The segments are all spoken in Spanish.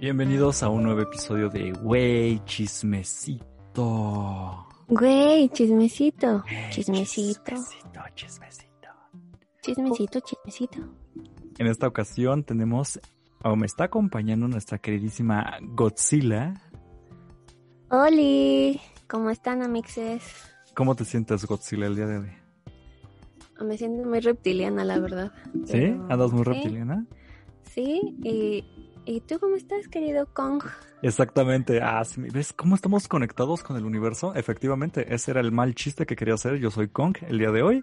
Bienvenidos a un nuevo episodio de Güey Chismecito. Güey, chismecito. Chismecito. Chismecito, chismecito. Chismecito, chismecito. En esta ocasión tenemos, o me está acompañando nuestra queridísima Godzilla. Oli, ¿cómo están, amixes? ¿Cómo te sientes, Godzilla, el día de hoy? Me siento muy reptiliana, la verdad. ¿Sí? Pero- ¿Andas muy reptiliana? Sí, y, ¿y tú cómo estás, querido Kong? Exactamente. Ah, sí, ¿Ves cómo estamos conectados con el universo? Efectivamente, ese era el mal chiste que quería hacer. Yo soy Kong el día de hoy.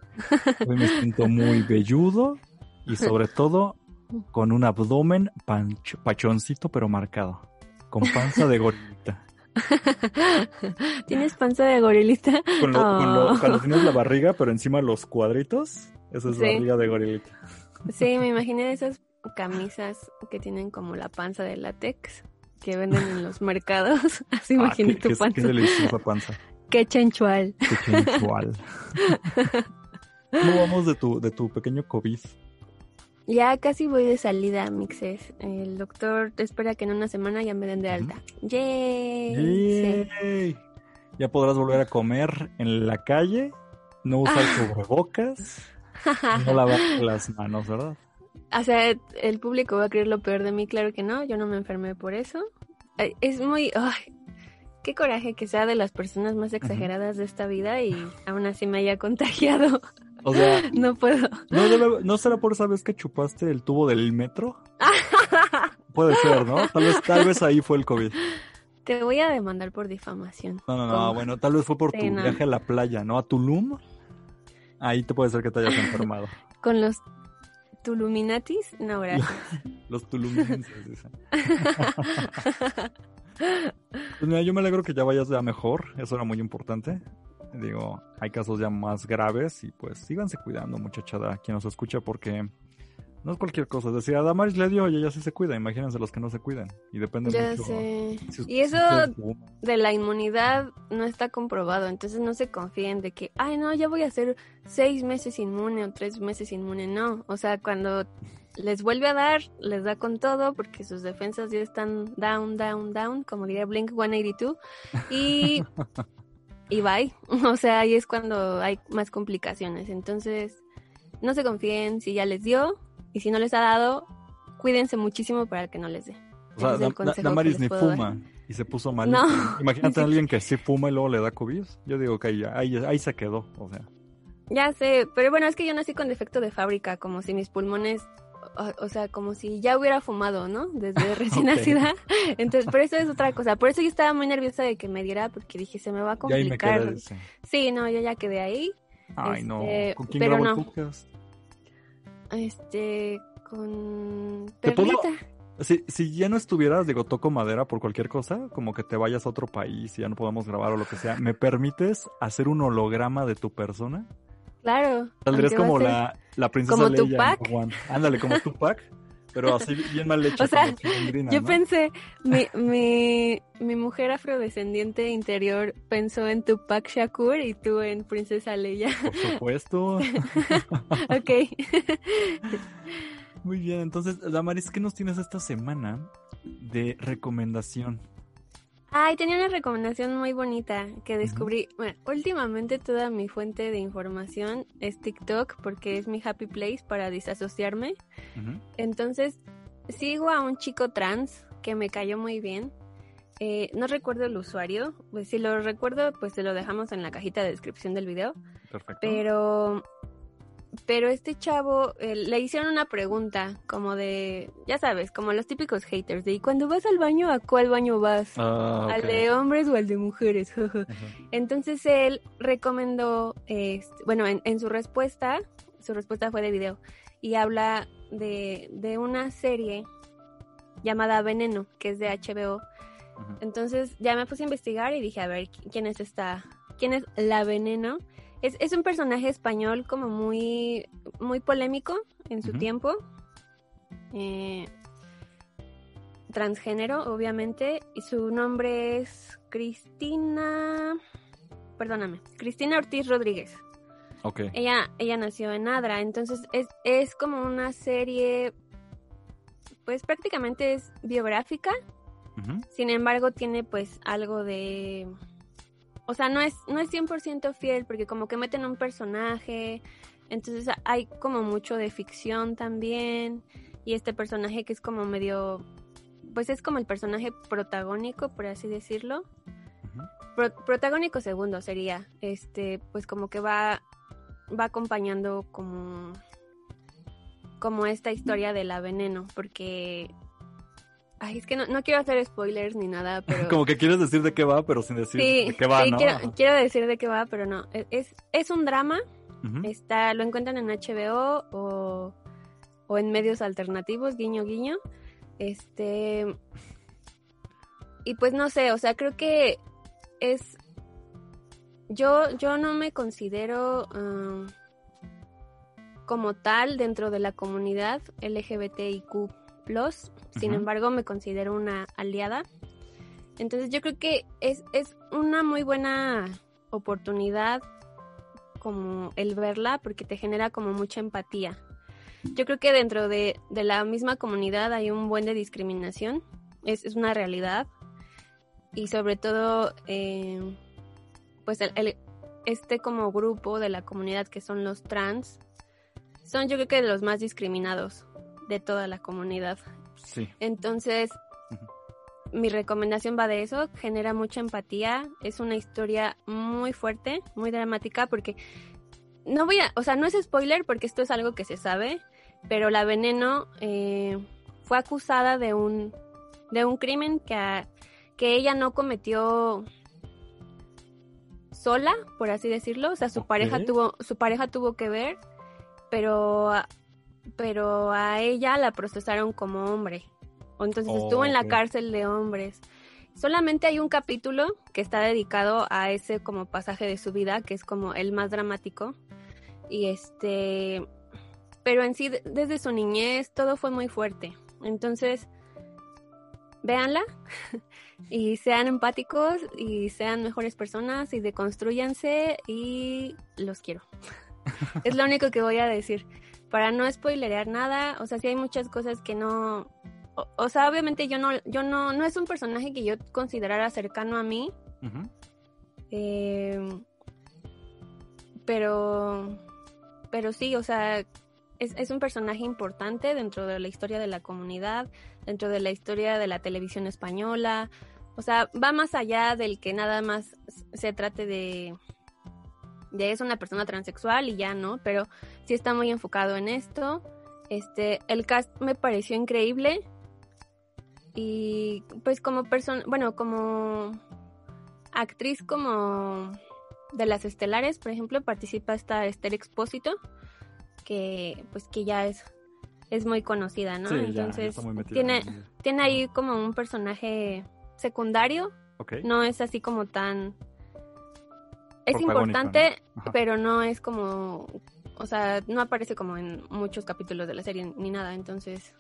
Hoy me siento muy velludo y sobre todo con un abdomen pancho- pachoncito pero marcado. Con panza de gorilita. ¿Tienes panza de gorilita? Con lo- con lo- Oh. cuando tienes la barriga pero encima los cuadritos, esa es Sí. barriga de gorilita. Sí, me imaginé esas camisas que tienen como la panza de látex que venden en los mercados. Así Ah, imaginé tu qué- panza. qué deliciosa panza. Qué chenchual. Qué sensual. ¿Cómo vamos de tu, de tu pequeño COVID? Ya casi voy de salida, mixes. El doctor espera que en una semana ya me den de alta. ¡Yay! Sí. ¡Yay! Ya podrás volver a comer en la calle, no usar Ah. cubrebocas, no lavar las manos, ¿verdad? O sea, el público va a creer lo peor de mí, claro que no, yo no me enfermé por eso. Es muy... ay, qué coraje que sea de las personas más exageradas de esta vida y aún así me haya contagiado. O sea, No puedo. ¿no, debe- ¿no será por esa vez que chupaste el tubo del metro? Puede ser, ¿no? Tal vez, tal vez ahí fue el COVID. Te voy a demandar por difamación. No, no, no, ¿Cómo? bueno, tal vez fue por tu no. viaje a la playa, ¿no? A Tulum. Ahí te puede ser que te hayas enfermado. Con los Tuluminatis, no, gracias. Los tulumenses, dicen. Pues mira, yo me alegro que ya vayas ya mejor, eso era muy importante. Digo, hay casos ya más graves y pues síganse cuidando, muchachada, quien nos escucha, porque no es cualquier cosa. Es decir, a Damaris le dio y ella sí se cuida, imagínense los que no se cuidan. Y depende Ya mucho. sé. si- Y eso de la inmunidad no está comprobado, entonces no se confíen de que, ay, no, ya voy a ser seis meses inmune o tres meses inmune, no. O sea, cuando les vuelve a dar, les da con todo porque sus defensas ya están down, down, down, como diría Blink 182, y, y bye. O sea, ahí es cuando hay más complicaciones. Entonces, no se confíen si ya les dio, y si no les ha dado, cuídense muchísimo para que no les dé. O sea, el Da- Da- Damaris ni dar. fuma y se puso mal. No. Imagínate a alguien que sí fuma y luego le da COVID. Yo digo que ahí, ahí, ahí se quedó, o sea. Ya sé, pero bueno, es que yo nací con defecto de fábrica, como si mis pulmones, o, o sea, como si ya hubiera fumado, ¿no? Desde recién nacida. Entonces, por eso es otra cosa. Por eso yo estaba muy nerviosa de que me diera, porque dije, se me va a Y ahí me complicar. quedé. Sí, no, yo ya quedé ahí. Ay, no. Este, ¿Con quién pero el no. podcast? Este, con ¿Te puedo- Perlita. Si, si ya no estuvieras, digo, toco madera por cualquier cosa, como que te vayas a otro país y ya no podamos grabar o lo que sea, ¿me permites hacer un holograma de tu persona? Claro. Saldrías como la, la princesa como Leia Tupac. Ándale, como Tupac, pero así bien mal hecho. O sea, Yo ¿no? pensé, mi, mi, mi mujer afrodescendiente interior pensó en Tupac Shakur y tú en Princesa Leia. Por supuesto. ok. Muy bien, entonces, Damaris, ¿qué nos tienes esta semana de recomendación? Ay, tenía una recomendación muy bonita que descubrí. Bueno, últimamente toda mi fuente de información es TikTok porque es mi happy place para disasociarme. Ujú. Entonces, sigo a un chico trans que me cayó muy bien. Eh, no recuerdo el usuario. Pues si lo recuerdo, pues se lo dejamos en la cajita de descripción del video. Perfecto. Pero, pero este chavo eh, le hicieron una pregunta como de, ya sabes, como los típicos haters de, ¿y cuando vas al baño, a cuál baño vas? Ah, ¿Al de hombres o al de mujeres? Entonces él recomendó, este, bueno, en, en su respuesta, su respuesta fue de video, y habla de, de una serie llamada Veneno, que es de HBO. Entonces ya me puse a investigar y dije, a ver, ¿qui- ¿quién es esta? ¿Quién es La Veneno? Es, es un personaje español como muy, muy polémico en su tiempo. Eh, transgénero, obviamente. Y su nombre es Cristina. Perdóname, Cristina Ortiz Rodríguez. Ok. Ella, ella nació en Adra, entonces es, es como una serie, pues prácticamente es biográfica. Sin embargo, tiene pues algo de... O sea, no es, no es 100% fiel porque como que meten un personaje, entonces hay como mucho de ficción también, y este personaje que es como medio... Pues es como el personaje protagónico, por así decirlo. Pro- protagónico segundo sería, este, pues como que va, va acompañando como, como esta historia de la veneno, porque, ay, es que no, no quiero hacer spoilers ni nada, pero Como que quieres decir de qué va, pero sin decir sí, de qué va, sí, ¿no? quiero, decir de qué va, pero no, es, es, es un drama, está, lo encuentran en HBO o, o en medios alternativos, guiño guiño, este, y pues no sé, o sea, creo que es yo yo no me considero um, como tal dentro de la comunidad LGBTIQ+, sin Ujú. embargo me considero una aliada. Entonces yo creo que es, es una muy buena oportunidad como el verla porque te genera como mucha empatía. Yo creo que dentro de, de la misma comunidad hay un buen de discriminación, es, es una realidad y sobre todo eh, pues el, el- este como grupo de la comunidad que son los trans son yo creo que de los más discriminados de toda la comunidad. Sí. entonces mi recomendación va de eso genera mucha empatía es una historia muy fuerte muy dramática porque no voy a o sea no es spoiler porque esto es algo que se sabe pero la veneno eh, fue acusada de un de un crimen que a- que ella no cometió sola, por así decirlo, o sea, su pareja tuvo su pareja tuvo que ver, pero pero a ella la procesaron como hombre. O Entonces Oh, estuvo en la cárcel de hombres. Solamente hay un capítulo que está dedicado a ese como pasaje de su vida, que es como el más dramático. Y este pero en sí de- desde su niñez todo fue muy fuerte. Entonces, véanla y sean empáticos y sean mejores personas y deconstruyanse y los quiero. es lo único que voy a decir. Para no spoilerear nada, o sea, sí hay muchas cosas que no... O, o sea, obviamente yo no, yo no, no es un personaje que yo considerara cercano a mí, eh, pero, pero sí, o sea, es, es un personaje importante dentro de la historia de la comunidad, dentro de la historia de la televisión española. O sea, va más allá del que nada más se trate de, de es una persona transexual y ya no, pero sí está muy enfocado en esto. Este, el cast me pareció increíble. Y pues como persona, bueno, como actriz como de las estelares, por ejemplo, participa esta Esther Expósito, que pues que ya es es muy conocida, ¿no? Sí, ya, ya Entonces está muy metida tiene tiene ahí como un personaje secundario, no es así como tan es importante, pero no es como o sea, no aparece como en muchos capítulos de la serie ni nada, entonces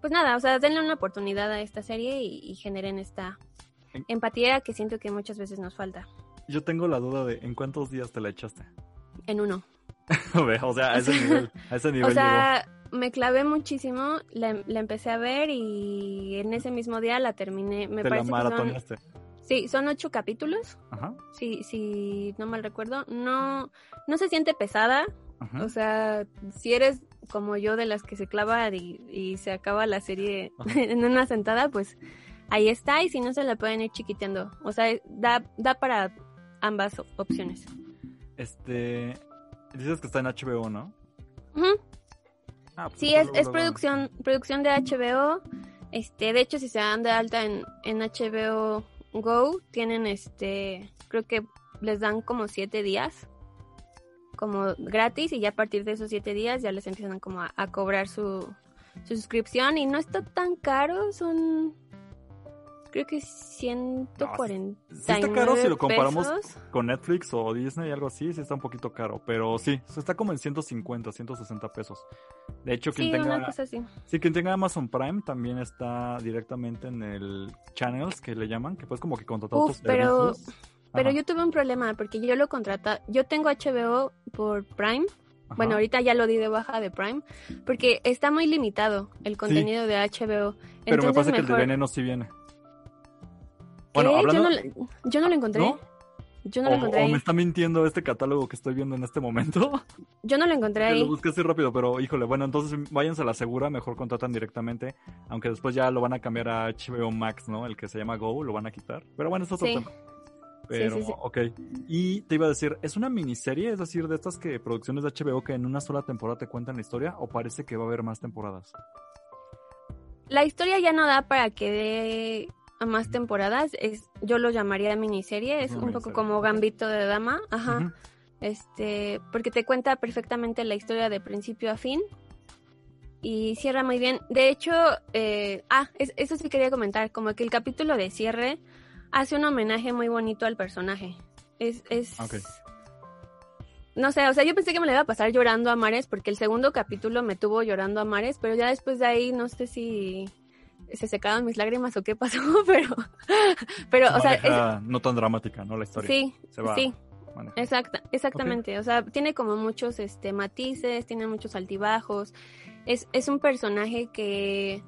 pues nada, o sea, denle una oportunidad a esta serie y, y generen esta En- empatía que siento que muchas veces nos falta Yo tengo la duda de ¿en cuántos días te la echaste? en uno. O sea, a ese nivel, a ese nivel O sea, me clavé muchísimo, la, la empecé a ver y en ese mismo día la terminé. Me. Te la parece que son. Sí, son ocho capítulos, Ajá. si, si no mal recuerdo. No, no se siente pesada, Ajá. o sea, si eres como yo de las que se clava y, y se acaba la serie Ajá. en una sentada, pues ahí está y si no se la pueden ir chiquiteando. O sea, da, da para ambas op- opciones. Este. Dices que está en HBO, ¿no? Ah, pues Sí, es, es producción, producción de HBO. Este, de hecho, si se dan de alta en, en HBO Go, tienen este, creo que les dan como siete días, como gratis, y ya a partir de esos siete días ya les empiezan como a, cobrar su, su suscripción y no está tan caro, son creo que 140. Sí está caro si lo comparamos pesos. con Netflix o Disney, algo así, sí está un poquito caro. Pero sí, está como en 150, 160 pesos. De hecho, quien Sí, tenga. una cosa así. Sí, quien tenga Amazon Prime también está directamente en el channels que le llaman, que puedes como que contratar Uf, otros pero- servicios. Pero Ajá, yo tuve un problema porque yo lo contrata, yo tengo HBO por Prime ajá. Bueno, ahorita ya lo di de baja de Prime, porque está muy limitado el contenido de HBO. Pero me parece que el de Veneno sí viene. Bueno, hablando- Yo, no, la- yo no lo encontré. ¿No? Yo no lo o, encontré o ahí. me está mintiendo este catálogo que estoy viendo en este momento. Yo no lo encontré ahí. lo busqué así rápido, pero híjole, bueno, entonces váyanse a la segura, mejor contratan directamente, aunque después ya lo van a cambiar a HBO Max, ¿no? El que se llama Go, lo van a quitar. Pero bueno, eso es otro Sí. tema. Pero, sí, sí. ok. Y te iba a decir, ¿es una miniserie? Es decir, de estas que producciones de HBO que en una sola temporada te cuentan la historia, o parece que va a haber más temporadas? La historia ya no da para que dé a más temporadas. Es, yo lo llamaría miniserie. Es un poco como. Gambito de Dama. Ajá. Este, porque te cuenta perfectamente la historia de principio a fin. Y cierra muy bien. De hecho, eh, ah, es- eso sí quería comentar, como que el capítulo de cierre hace un homenaje muy bonito al personaje. Es, es, no sé, o sea, yo pensé que me le iba a pasar llorando a mares, porque el segundo capítulo me tuvo llorando a mares, pero ya después de ahí no sé si se secaron mis lágrimas o qué pasó, pero, pero, Se o sea, es- no tan dramática, ¿no? La historia. sí, Se va sí. Exacta, exactamente. O sea, tiene como muchos este, matices, tiene muchos altibajos. Es, es un personaje que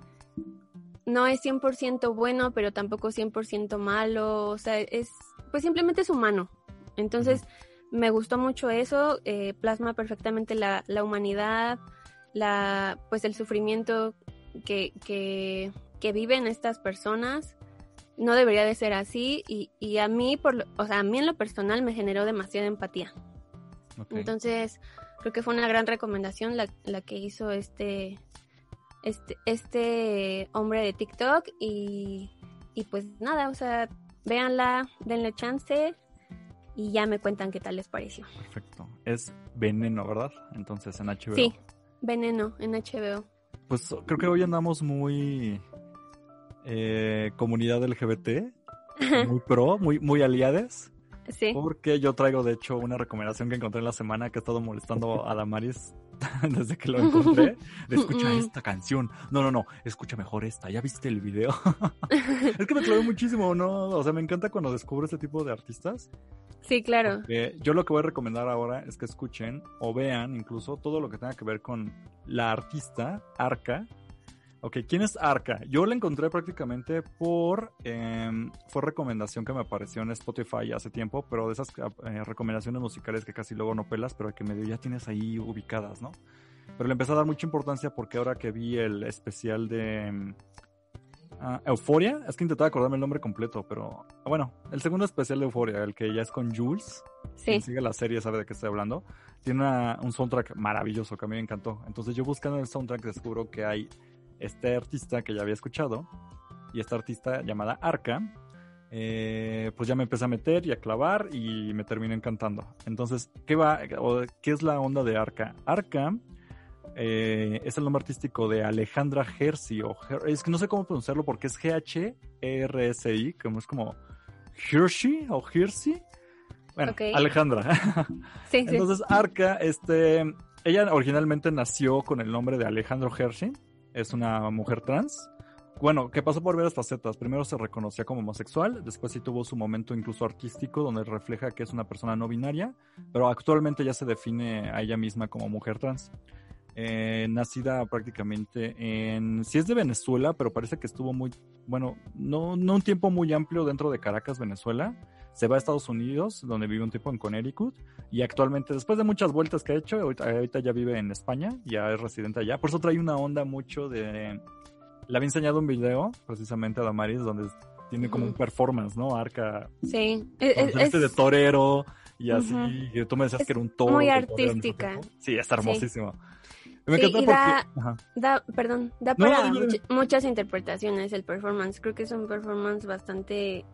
no es 100% bueno, pero tampoco 100% malo. O sea, es, pues simplemente es humano. Entonces, me gustó mucho eso. eh, plasma perfectamente la, la humanidad, la, pues el sufrimiento que, que, que viven estas personas no debería de ser así y, y a mí por lo- o sea a mí en lo personal me generó demasiada empatía entonces creo que fue una gran recomendación la, la que hizo este este este hombre de TikTok y, y pues nada o sea véanla denle chance y ya me cuentan qué tal les pareció Perfecto. Es Veneno, ¿verdad? Entonces en HBO. sí veneno en HBO Pues creo que hoy andamos muy eh, comunidad LGBT, muy pro, muy, muy aliades, sí porque yo traigo de hecho una recomendación que encontré en la semana que ha estado molestando a Damaris desde que lo encontré. De escucha esta canción. No, no, no, escucha mejor esta. ¿Ya viste el video? es que me clavé muchísimo, ¿no? O sea, me encanta cuando descubro este tipo de artistas. sí claro yo lo que voy a recomendar ahora es que escuchen o vean incluso todo lo que tenga que ver con la artista Arca. Ok, ¿quién es Arca? Yo la encontré prácticamente por... em, fue recomendación que me apareció en Spotify hace tiempo, pero de esas eh, recomendaciones musicales que casi luego no pelas, pero que medio ya tienes ahí ubicadas, ¿no? Pero le empecé a dar mucha importancia porque ahora que vi el especial de... em, ah, Euforia, es que intentaba acordarme el nombre completo, pero bueno, el segundo especial de Euforia, el que ya es con Jules, sí quien sigue la serie sabe de qué estoy hablando. Tiene una- un soundtrack maravilloso que a mí me encantó. Entonces yo buscando el soundtrack descubro que hay este artista que ya había escuchado y esta artista llamada Arca. eh, pues ya me empecé a meter y a clavar y me terminé encantando. Entonces, ¿qué va? o ¿Qué es la onda de Arca? Arca eh, es el nombre artístico de Alejandra Herzi o Her- es que no sé cómo pronunciarlo porque es G-H-E-R-S-I, como es como Hershey o Hirsi. Bueno. Alejandra. sí sí Entonces, Arca, este, ella originalmente nació con el nombre de Alejandro Hershey, es una mujer trans. Bueno, que pasó por varias facetas. Primero se reconocía como homosexual, después sí tuvo su momento incluso artístico donde refleja que es una persona no binaria, pero actualmente ya se define a ella misma como mujer trans. Eh, nacida prácticamente en, sí es de Venezuela, pero parece que estuvo muy, bueno, no, no un tiempo muy amplio dentro de Caracas, Venezuela. Se va a Estados Unidos, donde vive un tiempo en Connecticut, y actualmente, después de muchas vueltas que ha hecho, ahorita, ahorita ya vive en España, ya es residente allá. Por eso trae una onda mucho de... Le había enseñado un video, precisamente a Damaris, donde tiene como un performance, ¿no? Arca sí es, con es- este de torero y así. Ujú. y tú me decías Es que era un toro. muy artística. Sí, está hermosísimo. Me Sí, y porque... da-. Da, perdón, da No, para much- muchas interpretaciones el performance. Creo que es un performance bastante.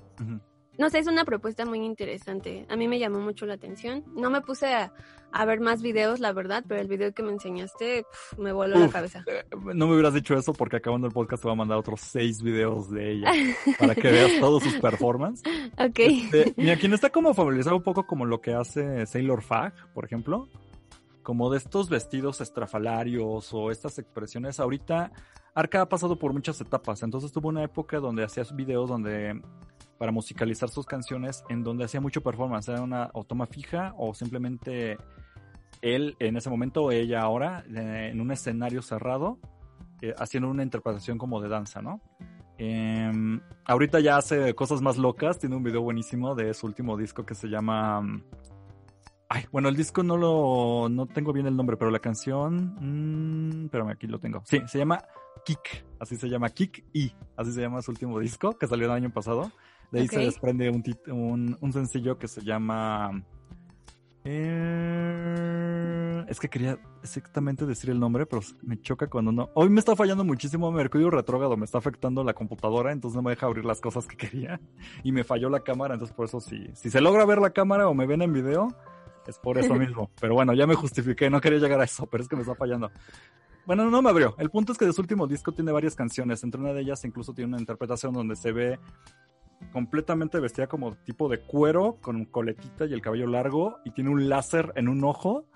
No sé, es una propuesta muy interesante. A mí me llamó mucho la atención. No me puse a, a ver más videos, la verdad, pero el video que me enseñaste pf, me voló la Uf. cabeza. Eh, No me hubieras dicho eso porque acabando el podcast te voy a mandar otros seis videos de ella para que veas todos sus performances. Ok. Este, mira, quien está como familiarizado un poco como lo que hace Sailor Fag, por ejemplo, como de estos vestidos estrafalarios o estas expresiones, ahorita Arca ha pasado por muchas etapas, entonces tuvo una época donde hacía videos donde para musicalizar sus canciones en donde hacía mucho performance, era una o toma fija o simplemente él en ese momento o ella ahora eh, en un escenario cerrado eh, haciendo una interpretación como de danza, ¿no? Em, ahorita ya hace cosas más locas. Tiene un video buenísimo de su último disco que se llama. mm, Ay, bueno, el disco no lo. No tengo bien el nombre, pero la canción. mm, espérame, aquí lo tengo. Sí, se llama Kick. Así se llama Kick y Así se llama su último disco que salió el año pasado. De ahí se Ok. desprende un, un, un sencillo que se llama. eh, es que quería exactamente decir el nombre, pero me choca cuando no. Hoy me está fallando muchísimo Mercurio retrógrado, me está afectando la computadora, entonces no me deja abrir las cosas que quería. Y me falló la cámara, entonces por eso si, si se logra ver la cámara o me ven en video, es por eso mismo. Pero bueno, ya me justifiqué, no quería llegar a eso, pero es que me está fallando. Bueno, no me abrió. El punto es que de su último disco tiene varias canciones. Entre una de ellas incluso tiene una interpretación donde se ve completamente vestida como tipo de cuero, con coletita y el cabello largo, y tiene un láser en un ojo.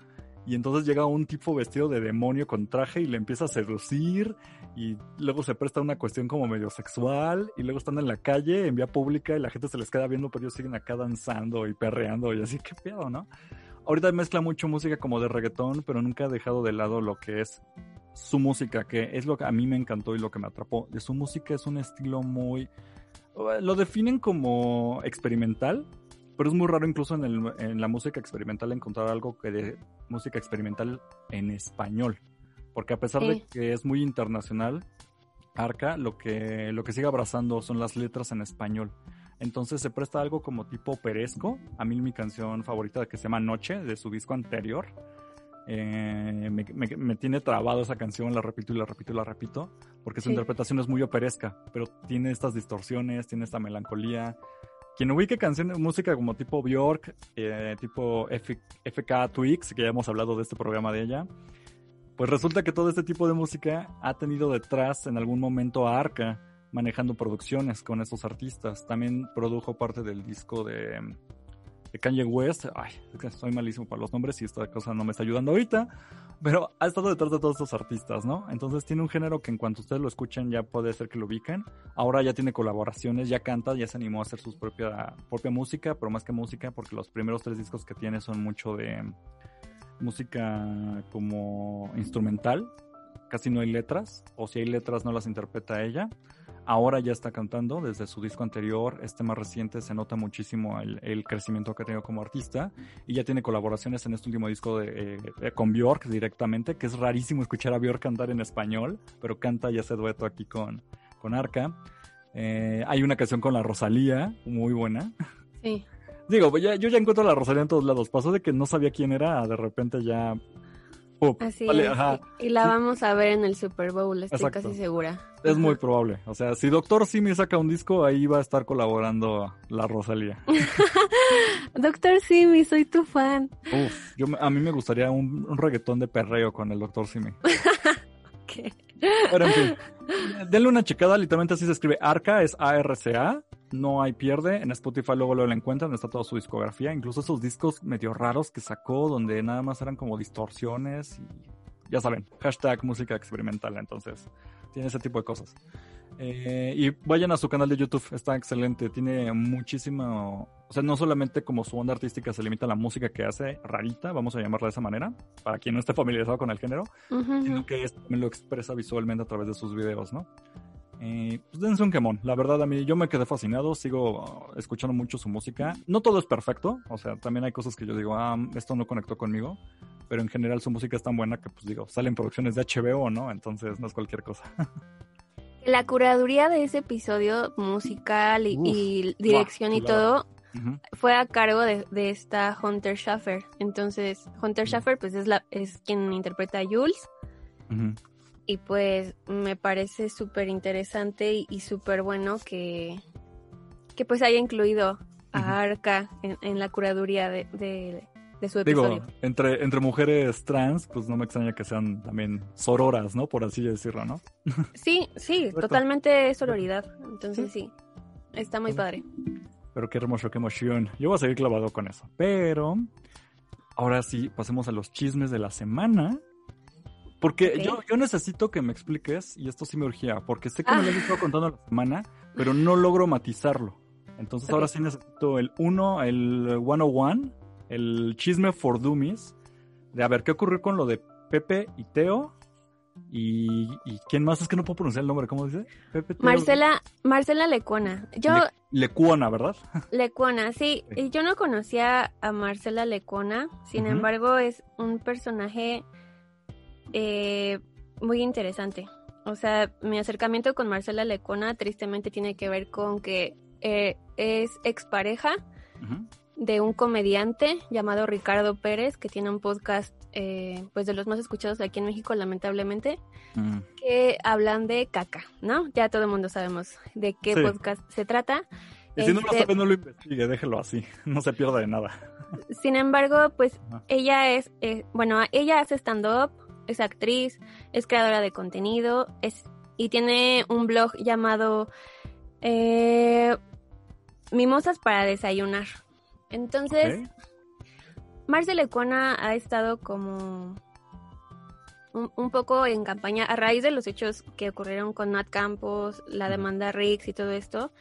Y entonces llega un tipo vestido de demonio con traje y le empieza a seducir. Y luego se presta una cuestión como medio sexual. Y luego están en la calle, en vía pública, y la gente se les queda viendo, pero ellos siguen acá danzando y perreando. Y así, qué pedo, ¿no? Ahorita mezcla mucho música como de reggaetón, pero nunca ha dejado de lado lo que es su música, que es lo que a mí me encantó y lo que me atrapó. De su música es un estilo muy... Lo definen como experimental, pero es muy raro incluso en, el- en la música experimental encontrar algo que de música experimental en español. Porque a pesar de que es muy internacional, Arca lo que, lo que sigue abrazando son las letras en español. Entonces se presta algo como tipo operesco. A mí mi canción favorita que se llama Noche, de su disco anterior. Eh, me, me- me tiene trabado esa canción, la repito y la repito y la repito, porque su Sí. interpretación es muy operesca, pero tiene estas distorsiones, tiene esta melancolía. Quien ubique canciones, música como tipo Bjork, eh, tipo F- FK Twix, que ya hemos hablado de este programa de ella, pues resulta que todo este tipo de música ha tenido detrás en algún momento a Arca manejando producciones con estos artistas. También produjo parte del disco de, de Kanye West. Ay, es que soy malísimo para los nombres y esta cosa no me está ayudando ahorita. Pero ha estado detrás de todos estos artistas, ¿no? Entonces tiene un género que en cuanto ustedes lo escuchen ya puede ser que lo ubiquen. Ahora ya tiene colaboraciones, ya canta, ya se animó a hacer su propia, propia música, pero más que música, porque los primeros tres discos que tiene son mucho de música como instrumental, casi no hay letras, o si hay letras no las interpreta ella. Ahora ya está cantando desde su disco anterior, este más reciente se nota muchísimo el, el crecimiento que ha tenido como artista y ya tiene colaboraciones en este último disco de, eh, con Bjork directamente, que es rarísimo escuchar a Bjork cantar en español, pero canta y hace dueto aquí con, con Arca. Eh, hay una canción con la Rosalía, muy buena. Sí. Digo, ya- yo ya encuentro a la Rosalía en todos lados. Pasó de que no sabía quién era, de repente ya. Así Vale, es. ajá. Y la Sí. vamos a ver en el Super Bowl, estoy Exacto. casi segura. Es muy probable. O sea, si Doctor Simi saca un disco, ahí va a estar colaborando la Rosalía. Doctor Simi, soy tu fan. Uf, yo, a mí me gustaría un, un reggaetón de perreo con el Doctor Simi. Pero en fin, denle una checada, literalmente así se escribe Arca, es A-R-C-A, no hay pierde, en Spotify luego lo encuentran, está toda su discografía, incluso esos discos medio raros que sacó, donde nada más eran como distorsiones y ya saben, hashtag música experimental, entonces tiene ese tipo de cosas. Eh, y vayan a su canal de YouTube, está excelente, tiene muchísimo, o sea, no solamente como su onda artística se limita a la música que hace, rarita, vamos a llamarla de esa manera, para quien no esté familiarizado con el género, sino que también lo expresa visualmente a través de sus videos, ¿no? Eh, pues dense un quemón. La verdad, a mí yo me quedé fascinado, sigo uh, escuchando mucho su música. No todo es perfecto, o sea, también hay cosas que yo digo, ah, esto no conectó conmigo, pero en general su música es tan buena que, pues digo, salen producciones de HBO, ¿no? Entonces no es cualquier cosa. La curaduría de ese episodio musical y, Uf, y dirección y todo fue a cargo de, de esta Hunter Schaffer. Entonces, Hunter Schaffer pues es la es quien interpreta a Jules. Y pues me parece súper interesante y, y súper bueno que, que pues haya incluido a Arca en, en la curaduría de, de, de su Digo, entre, entre mujeres trans, pues no me extraña que sean también sororas, ¿no? Por así decirlo, ¿no? Sí, sí, totalmente sororidad. Entonces sí, está muy Ujú. padre. Pero qué hermoso, qué emoción. Yo voy a seguir clavado con eso. Pero ahora sí, pasemos a los chismes de la semana. Porque yo, yo necesito que me expliques, y esto sí me urgía, porque sé que me lo Ah. has estado contando la semana, pero no logro matizarlo. Entonces ahora sí necesito el 1, el 101, el chisme for dummies, de a ver qué ocurrió con lo de Pepe y Teo, Y, y quién más es que no puedo pronunciar el nombre, ¿cómo dice? Pepe Teo- Marcela, Marcela Lecuona. Yo, Le- Lecuona, ¿verdad? Lecuona, sí. Sí. y Yo no conocía a Marcela Lecuona, sin embargo es un personaje eh, muy interesante. O sea, mi acercamiento con Marcela Lecuona tristemente tiene que ver con que eh, es expareja Ujú. De un comediante llamado Ricardo Pérez, que tiene un podcast eh, pues de los más escuchados aquí en México, lamentablemente, Mm. que hablan de caca, ¿no? Ya todo el mundo sabemos de qué Sí. podcast se trata. Y si no lo Este, sabe, no lo investigue, déjelo así. No se pierda de nada. Sin embargo, pues ella es, eh, bueno, ella hace stand-up, es actriz, es creadora de contenido, es y tiene un blog llamado eh, Mimosas para desayunar. Entonces, Ok. Marcela Ecuana ha estado como un, un poco en campaña a raíz de los hechos que ocurrieron con Nat Campos, la demanda Riggs y todo esto.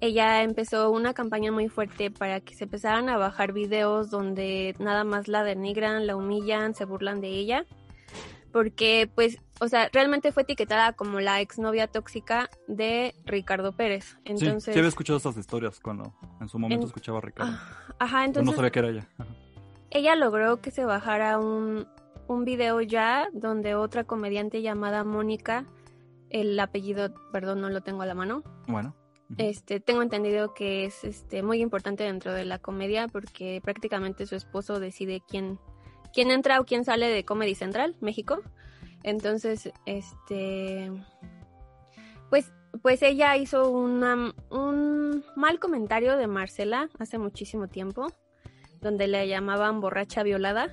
Ella empezó una campaña muy fuerte para que se empezaran a bajar videos donde nada más la denigran, la humillan, se burlan de ella. Porque, pues, o sea, realmente fue etiquetada como la exnovia tóxica de Ricardo Pérez. Entonces, sí, sí había escuchado estas historias cuando en su momento En- escuchaba a Ricardo. ah, ajá, Pero entonces no sabía que era ella. Ajá. ella logró que se bajara un, un video ya donde otra comediante llamada Mónica, el apellido, perdón, no lo tengo a la mano, Bueno. Este, tengo entendido que es este, muy importante dentro de la comedia porque prácticamente su esposo decide quién, quién entra o quién sale de Comedy Central, México. Entonces, este, pues, pues ella hizo una, un mal comentario de Marcela hace muchísimo tiempo, donde le llamaban borracha violada.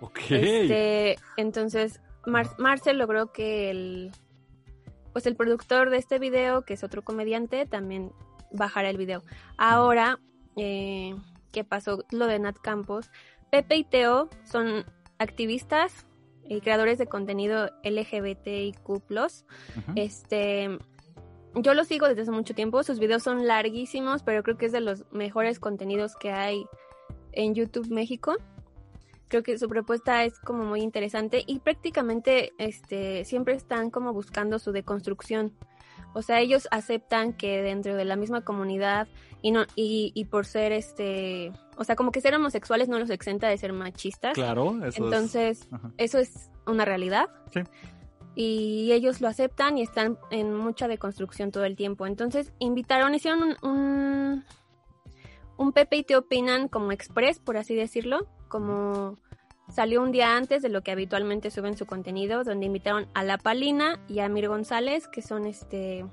Ok. Este, entonces, Mar- Marcel logró que el, pues el productor de este video, que es otro comediante, también bajara el video. Ahora, eh, ¿qué pasó? Lo de Nat Campos. Pepe y Teo son activistas creadores de contenido LGBTIQ+. Ujú. Este, yo lo sigo desde hace mucho tiempo. Sus videos son larguísimos, pero creo que es de los mejores contenidos que hay en YouTube México. Creo que su propuesta es como muy interesante y prácticamente este siempre están como buscando su deconstrucción. O sea, ellos aceptan que dentro de la misma comunidad y no y, y por ser este, o sea, como que ser homosexuales no los exenta de ser machistas. Claro, eso es. Entonces, eso es una realidad. Sí. Y ellos lo aceptan y están en mucha deconstrucción todo el tiempo. Entonces, invitaron, hicieron un, un, un Pepe y te opinan como express, por así decirlo, como salió un día antes de lo que habitualmente suben su contenido, donde invitaron a La Palina y a Mir González, que son este...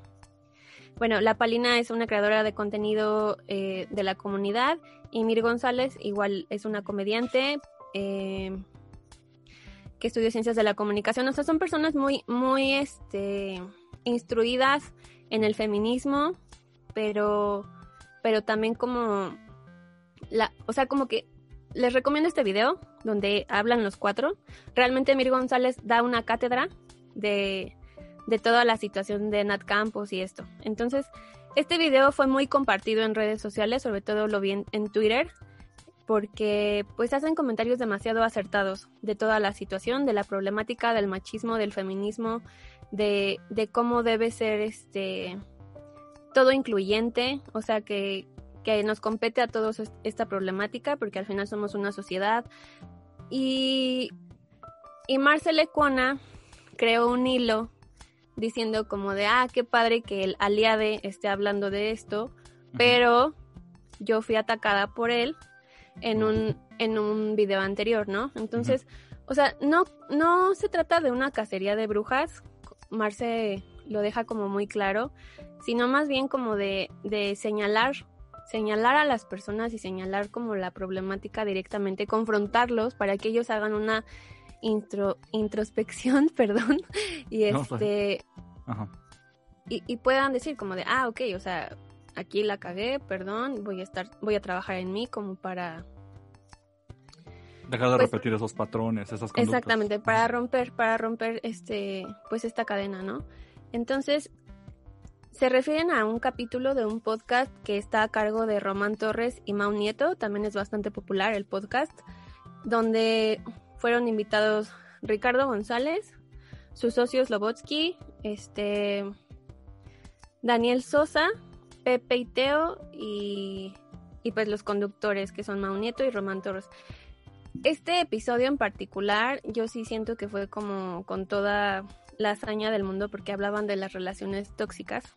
Bueno, La Palina es una creadora de contenido eh, de la comunidad y Mir González igual es una comediante eh, que estudió ciencias de la comunicación. O sea, son personas muy, muy este, instruidas en el feminismo, pero, pero también como la, o sea, como que les recomiendo este video donde hablan los cuatro. Realmente Mir González da una cátedra de, de toda la situación de Nat Campos y esto. Entonces, este video fue muy compartido en redes sociales, sobre todo lo vi en, en Twitter, porque pues hacen comentarios demasiado acertados de toda la situación, de la problemática del machismo, del feminismo, de, de cómo debe ser este todo incluyente, o sea que, que nos compete a todos es- esta problemática, porque al final somos una sociedad. Y, y Marcel Ecuana creó un hilo diciendo como de, ah, qué padre que el aliade esté hablando de esto, pero yo fui atacada por él en un, en un video anterior, ¿no? Entonces, o sea, no, no se trata de una cacería de brujas, Marce lo deja como muy claro, sino más bien como de, de señalar, señalar a las personas y señalar como la problemática directamente, confrontarlos para que ellos hagan una intro, introspección, perdón, y No, este Ajá. y, y puedan decir como de, ah, ok, o sea, aquí la cagué, perdón, voy a estar, voy a trabajar en mí como para, Dejar de Pues- repetir esos patrones, esas conductas. exactamente, para romper, para romper este, pues esta cadena, ¿no? Entonces, se refieren a un capítulo de un podcast que está a cargo de Román Torres y Mau Nieto, también es bastante popular el podcast, donde fueron invitados Ricardo González, su socio Slobotsky, este, Daniel Sosa, Pepe y Teo y, y pues los conductores que son Mau Nieto y Román Torres. Este episodio en particular yo sí siento que fue como con toda la hazaña del mundo porque hablaban de las relaciones tóxicas.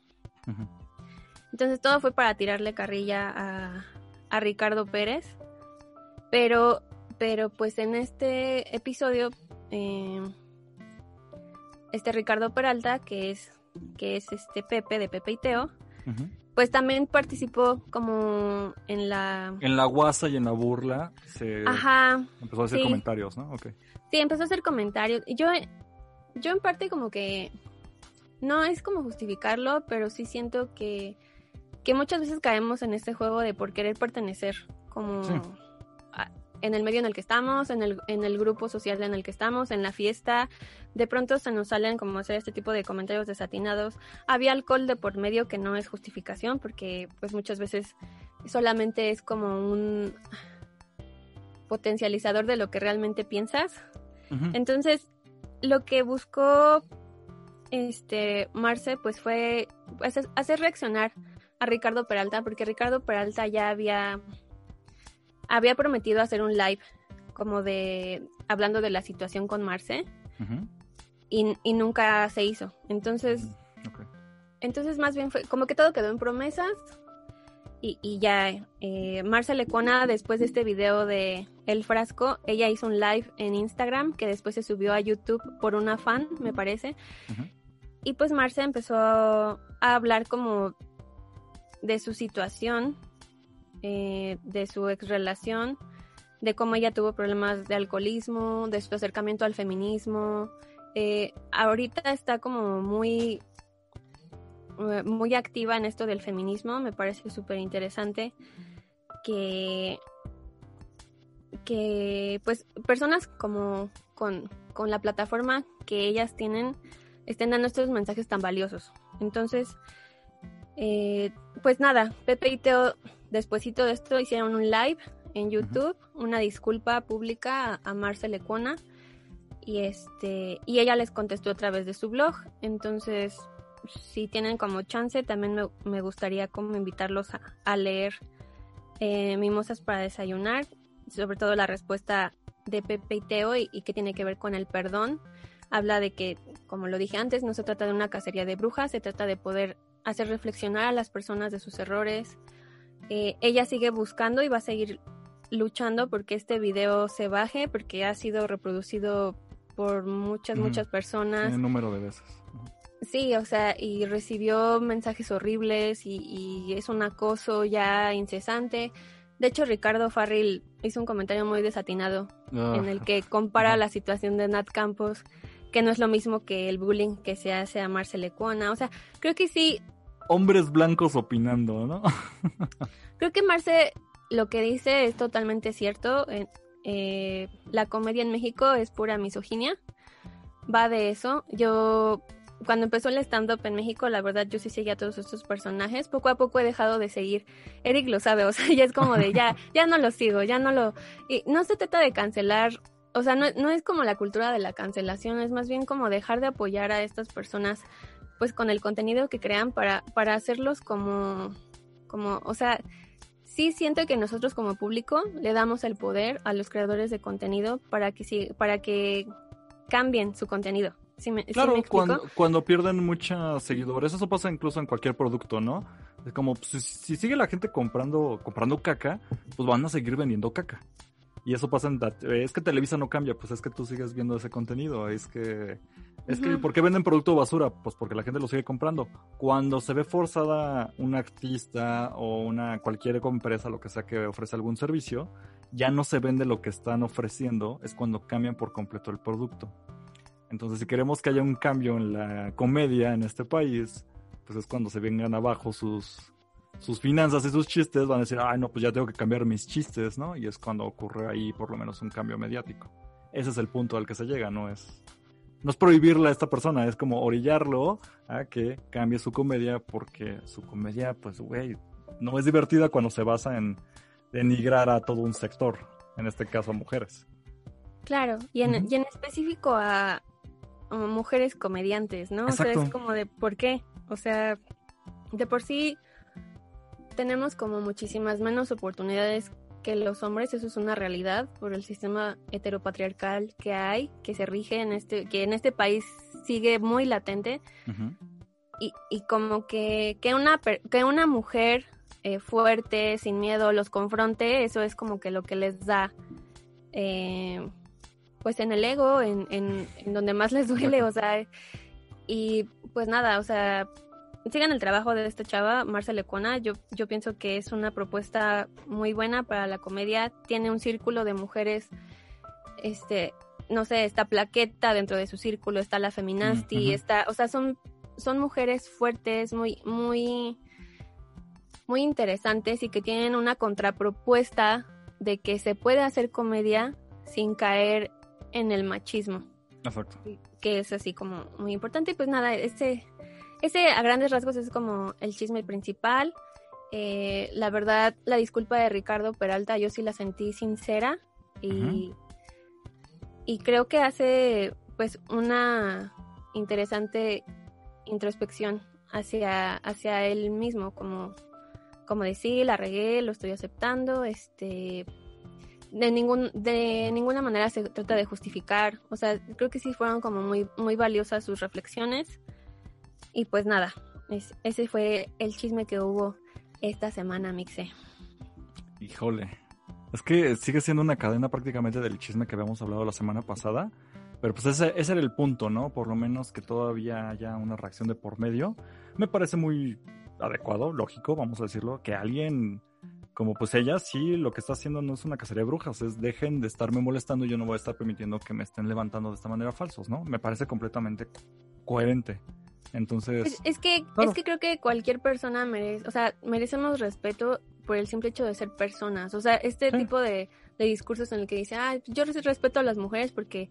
Entonces todo fue para tirarle carrilla a, a Ricardo Pérez. Pero, pero pues en este episodio, eh, este Ricardo Peralta, que es, que es este Pepe de Pepe y Teo, pues también participó como en la... En la guasa y en la burla se Ajá, empezó a hacer sí. comentarios, ¿no? Ok. Sí, empezó a hacer comentarios. Y yo, yo en parte como que no es como justificarlo, pero sí siento que, que muchas veces caemos en este juego de por querer pertenecer, como Sí. a- en el medio en el que estamos, en el, en el grupo social en el que estamos, en la fiesta. De pronto se nos salen como hacer este tipo de comentarios desatinados. Había alcohol de por medio que no es justificación, porque pues muchas veces solamente es como un potencializador de lo que realmente piensas. Entonces, lo que buscó este Marce, pues fue hacer reaccionar a Ricardo Peralta, porque Ricardo Peralta ya había, había prometido hacer un live como de hablando de la situación con Marce y, y nunca se hizo. Entonces, Ok. entonces más bien fue como que todo quedó en promesas y, y ya eh, Marce Lecona después de este video de El Frasco, ella hizo un live en Instagram que después se subió a YouTube por una fan, me parece. Y pues Marce empezó a hablar como de su situación, eh, de su ex relación, de cómo ella tuvo problemas de alcoholismo, de su acercamiento al feminismo. Eh, ahorita está como muy, muy activa en esto del feminismo, me parece súper interesante que, que pues personas como con, con la plataforma que ellas tienen estén dando estos mensajes tan valiosos. Entonces, eh, pues nada, Pepe y Teo, despuesito de esto, hicieron un live en YouTube, una disculpa pública a, a Marce Lecona, y este, y ella les contestó a través de su blog. Entonces, si tienen como chance, también me, me gustaría como invitarlos a, a leer eh, Mimosas para desayunar, sobre todo la respuesta de Pepe y Teo y, y que tiene que ver con el perdón. Habla de que, como lo dije antes, no se trata de una cacería de brujas, se trata de poder hacer reflexionar a las personas de sus errores. Eh, ella sigue buscando y va a seguir luchando porque este video se baje, porque ha sido reproducido por muchas, muchas personas. Número de veces. Sí, o sea, y recibió mensajes horribles y, y es un acoso ya incesante. De hecho, Ricardo Farril hizo un comentario muy desatinado Ah, en el que compara la situación de Nat Campos, que no es lo mismo que el bullying que se hace a Marcele Cuona. O sea, creo que sí, Hombres blancos opinando, ¿no? creo que Marce lo que dice es totalmente cierto. Eh, la comedia en México es pura misoginia. Va de eso. Yo, cuando empezó el stand-up en México, la verdad yo sí seguía a todos estos personajes. Poco a poco he dejado de seguir. Eric lo sabe, o sea, ya es como de ya, ya no lo sigo, ya no lo. Y no se trata de cancelar. O sea, no, no es como la cultura de la cancelación, es más bien como dejar de apoyar a estas personas, pues con el contenido que crean para, para hacerlos como, como, o sea, sí siento que nosotros como público le damos el poder a los creadores de contenido para que sí, para que cambien su contenido. ¿Sí me, sí Claro, me cuando, cuando pierden muchos seguidores, eso pasa incluso en cualquier producto, ¿no? Es como, pues, si, si sigue la gente comprando, comprando caca, pues van a seguir vendiendo caca. Y eso pasa en... dat- Es que Televisa no cambia, pues es que tú sigues viendo ese contenido. Es que... Es que. ¿por qué venden producto basura? Pues porque la gente lo sigue comprando. Cuando se ve forzada un artista o una cualquier empresa, lo que sea que ofrece algún servicio, ya no se vende lo que están ofreciendo, es cuando cambian por completo el producto. Entonces, si queremos que haya un cambio en la comedia en este país, pues es cuando se vengan abajo sus, sus finanzas y sus chistes, van a decir, ay, no, pues ya tengo que cambiar mis chistes, ¿no? Y es cuando ocurre ahí por lo menos un cambio mediático. Ese es el punto al que se llega, no es, no es prohibirle a esta persona, es como orillarlo a que cambie su comedia, porque su comedia, pues, güey, no es divertida cuando se basa en denigrar a todo un sector, en este caso a mujeres. Claro, y en, y en específico a, mujeres comediantes, ¿no? O sea, es como de, ¿por qué? O sea, de por sí tenemos como muchísimas menos oportunidades que los hombres, eso es una realidad por el sistema heteropatriarcal que hay, que se rige en este, que en este país sigue muy latente y, y como que, que, una, que una mujer eh, fuerte, sin miedo, los confronte, eso es como que lo que les da, eh, pues en el ego, en, en, en donde más les duele, o sea, y pues nada, o sea, sigan el trabajo de esta chava, Marcela Lecona, yo, yo pienso que es una propuesta muy buena para la comedia, tiene un círculo de mujeres, este, no sé, está Plaqueta dentro de su círculo, está la Feminasti, está, o sea, son, son mujeres fuertes, muy, muy, muy interesantes y que tienen una contrapropuesta de que se puede hacer comedia sin caer en el machismo, que es así como muy importante. Y pues nada, ese, ese a grandes rasgos es como el chisme principal. Eh, la verdad, la disculpa de Ricardo Peralta, yo sí la sentí sincera y, y creo que hace pues una interesante introspección hacia, hacia él mismo, como, como decir, la regué, lo estoy aceptando, este de ningún, de ninguna manera se trata de justificar. O sea, creo que sí fueron como muy, muy valiosas sus reflexiones. Y pues nada, es- ese fue el chisme que hubo esta semana, Mixe. Híjole. Es que sigue siendo una cadena prácticamente del chisme que habíamos hablado la semana pasada. Pero pues ese, ese era el punto, ¿no? Por lo menos que todavía haya una reacción de por medio. Me parece muy adecuado, lógico, vamos a decirlo, que alguien como pues ella sí lo que está haciendo no es una cacería de brujas, es dejen de estarme molestando, yo no voy a estar permitiendo que me estén levantando de esta manera falsos, ¿no? Me parece completamente coherente. Entonces, Pues, es que, claro. es que creo que cualquier persona merece, o sea, merecemos respeto por el simple hecho de ser personas. O sea, este Sí. tipo de, de discursos en el que dice, ah, yo respeto a las mujeres porque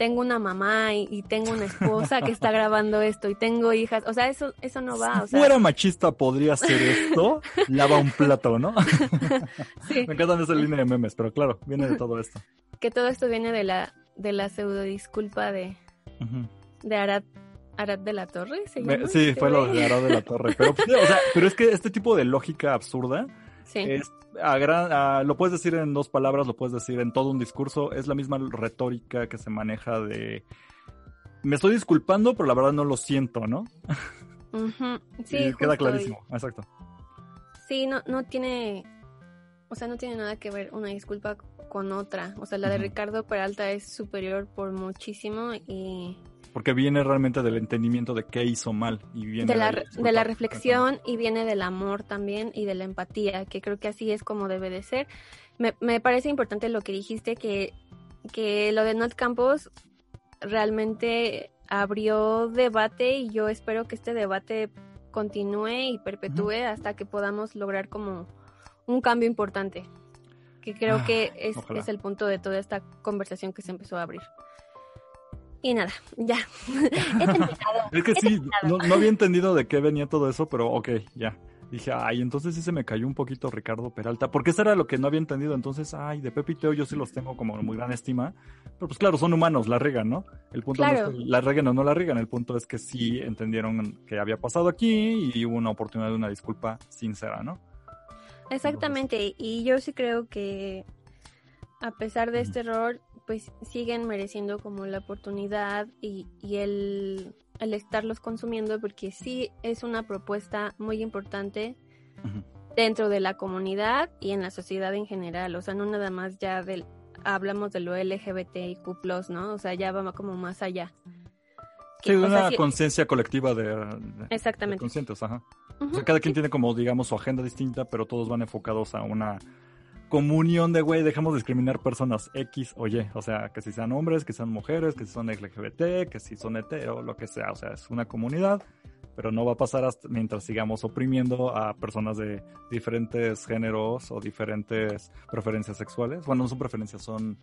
tengo una mamá y, y tengo una esposa que está grabando esto y tengo hijas. O sea, eso, eso no va. si O sea, fuera machista podría hacer esto, lava un plato, ¿no? sí, Me encanta esa línea de memes, pero claro, viene de todo esto. que todo esto viene de la, de la pseudo disculpa de, Ujú. de Arad, Arad de la Torre. ¿se Me- sí, fue lo de Arad de la Torre. Pero, sí, o sea, pero es que este tipo de lógica absurda Sí. es a gran- a- lo puedes decir en dos palabras, lo puedes decir en todo un discurso. Es la misma retórica que se maneja de me estoy disculpando, pero la verdad no lo siento, ¿no? Sí, Y queda y- clarísimo. Exacto. Sí, no, no tiene, o sea, no tiene nada que ver una disculpa con otra. O sea, la de. Ricardo Peralta es superior por muchísimo y Porque viene realmente del entendimiento de qué hizo mal y viene de la, ahí, de la reflexión y viene del amor también y de la empatía, que creo que así es como debe de ser. Me, me parece importante lo que dijiste, que, que lo de Not Campos realmente abrió debate y yo espero que este debate continúe y perpetúe hasta que podamos lograr como un cambio importante, que creo Ah, que es, es el punto de toda esta conversación que se empezó a abrir. Y nada, ya. He terminado. Es que He sí, terminado. no, no había entendido de qué venía todo eso, pero ok, ya. Dije, ay, entonces sí se me cayó un poquito Ricardo Peralta, porque eso era lo que no había entendido. Entonces, ay, de Pepe y Teo yo sí los tengo como en muy gran estima, pero pues claro, son humanos, la regan, ¿no? El punto no es que la reguen o no la regan, el punto es que sí entendieron que había pasado aquí y hubo una oportunidad de una disculpa sincera, ¿no? Exactamente, y yo sí creo que a pesar de este error, pues siguen mereciendo como la oportunidad y, y el, el estarlos consumiendo porque sí es una propuesta muy importante dentro de la comunidad y en la sociedad en general, o sea, no nada más ya del, hablamos de lo LGBTIQ+, ¿no? O sea, ya va como más allá. Sí, o sea, una sí- conciencia colectiva de, Exactamente. conscientes, ajá. O sea, cada quien sí. tiene como, digamos, su agenda distinta, pero todos van enfocados a una comunión de, güey, dejamos de discriminar personas X o Y. O sea, que si sean hombres, que sean mujeres, que si son LGBT, que si son hetero, lo que sea. O sea, es una comunidad, pero no va a pasar hasta mientras sigamos oprimiendo a personas de diferentes géneros o diferentes preferencias sexuales. Bueno, no son preferencias, son...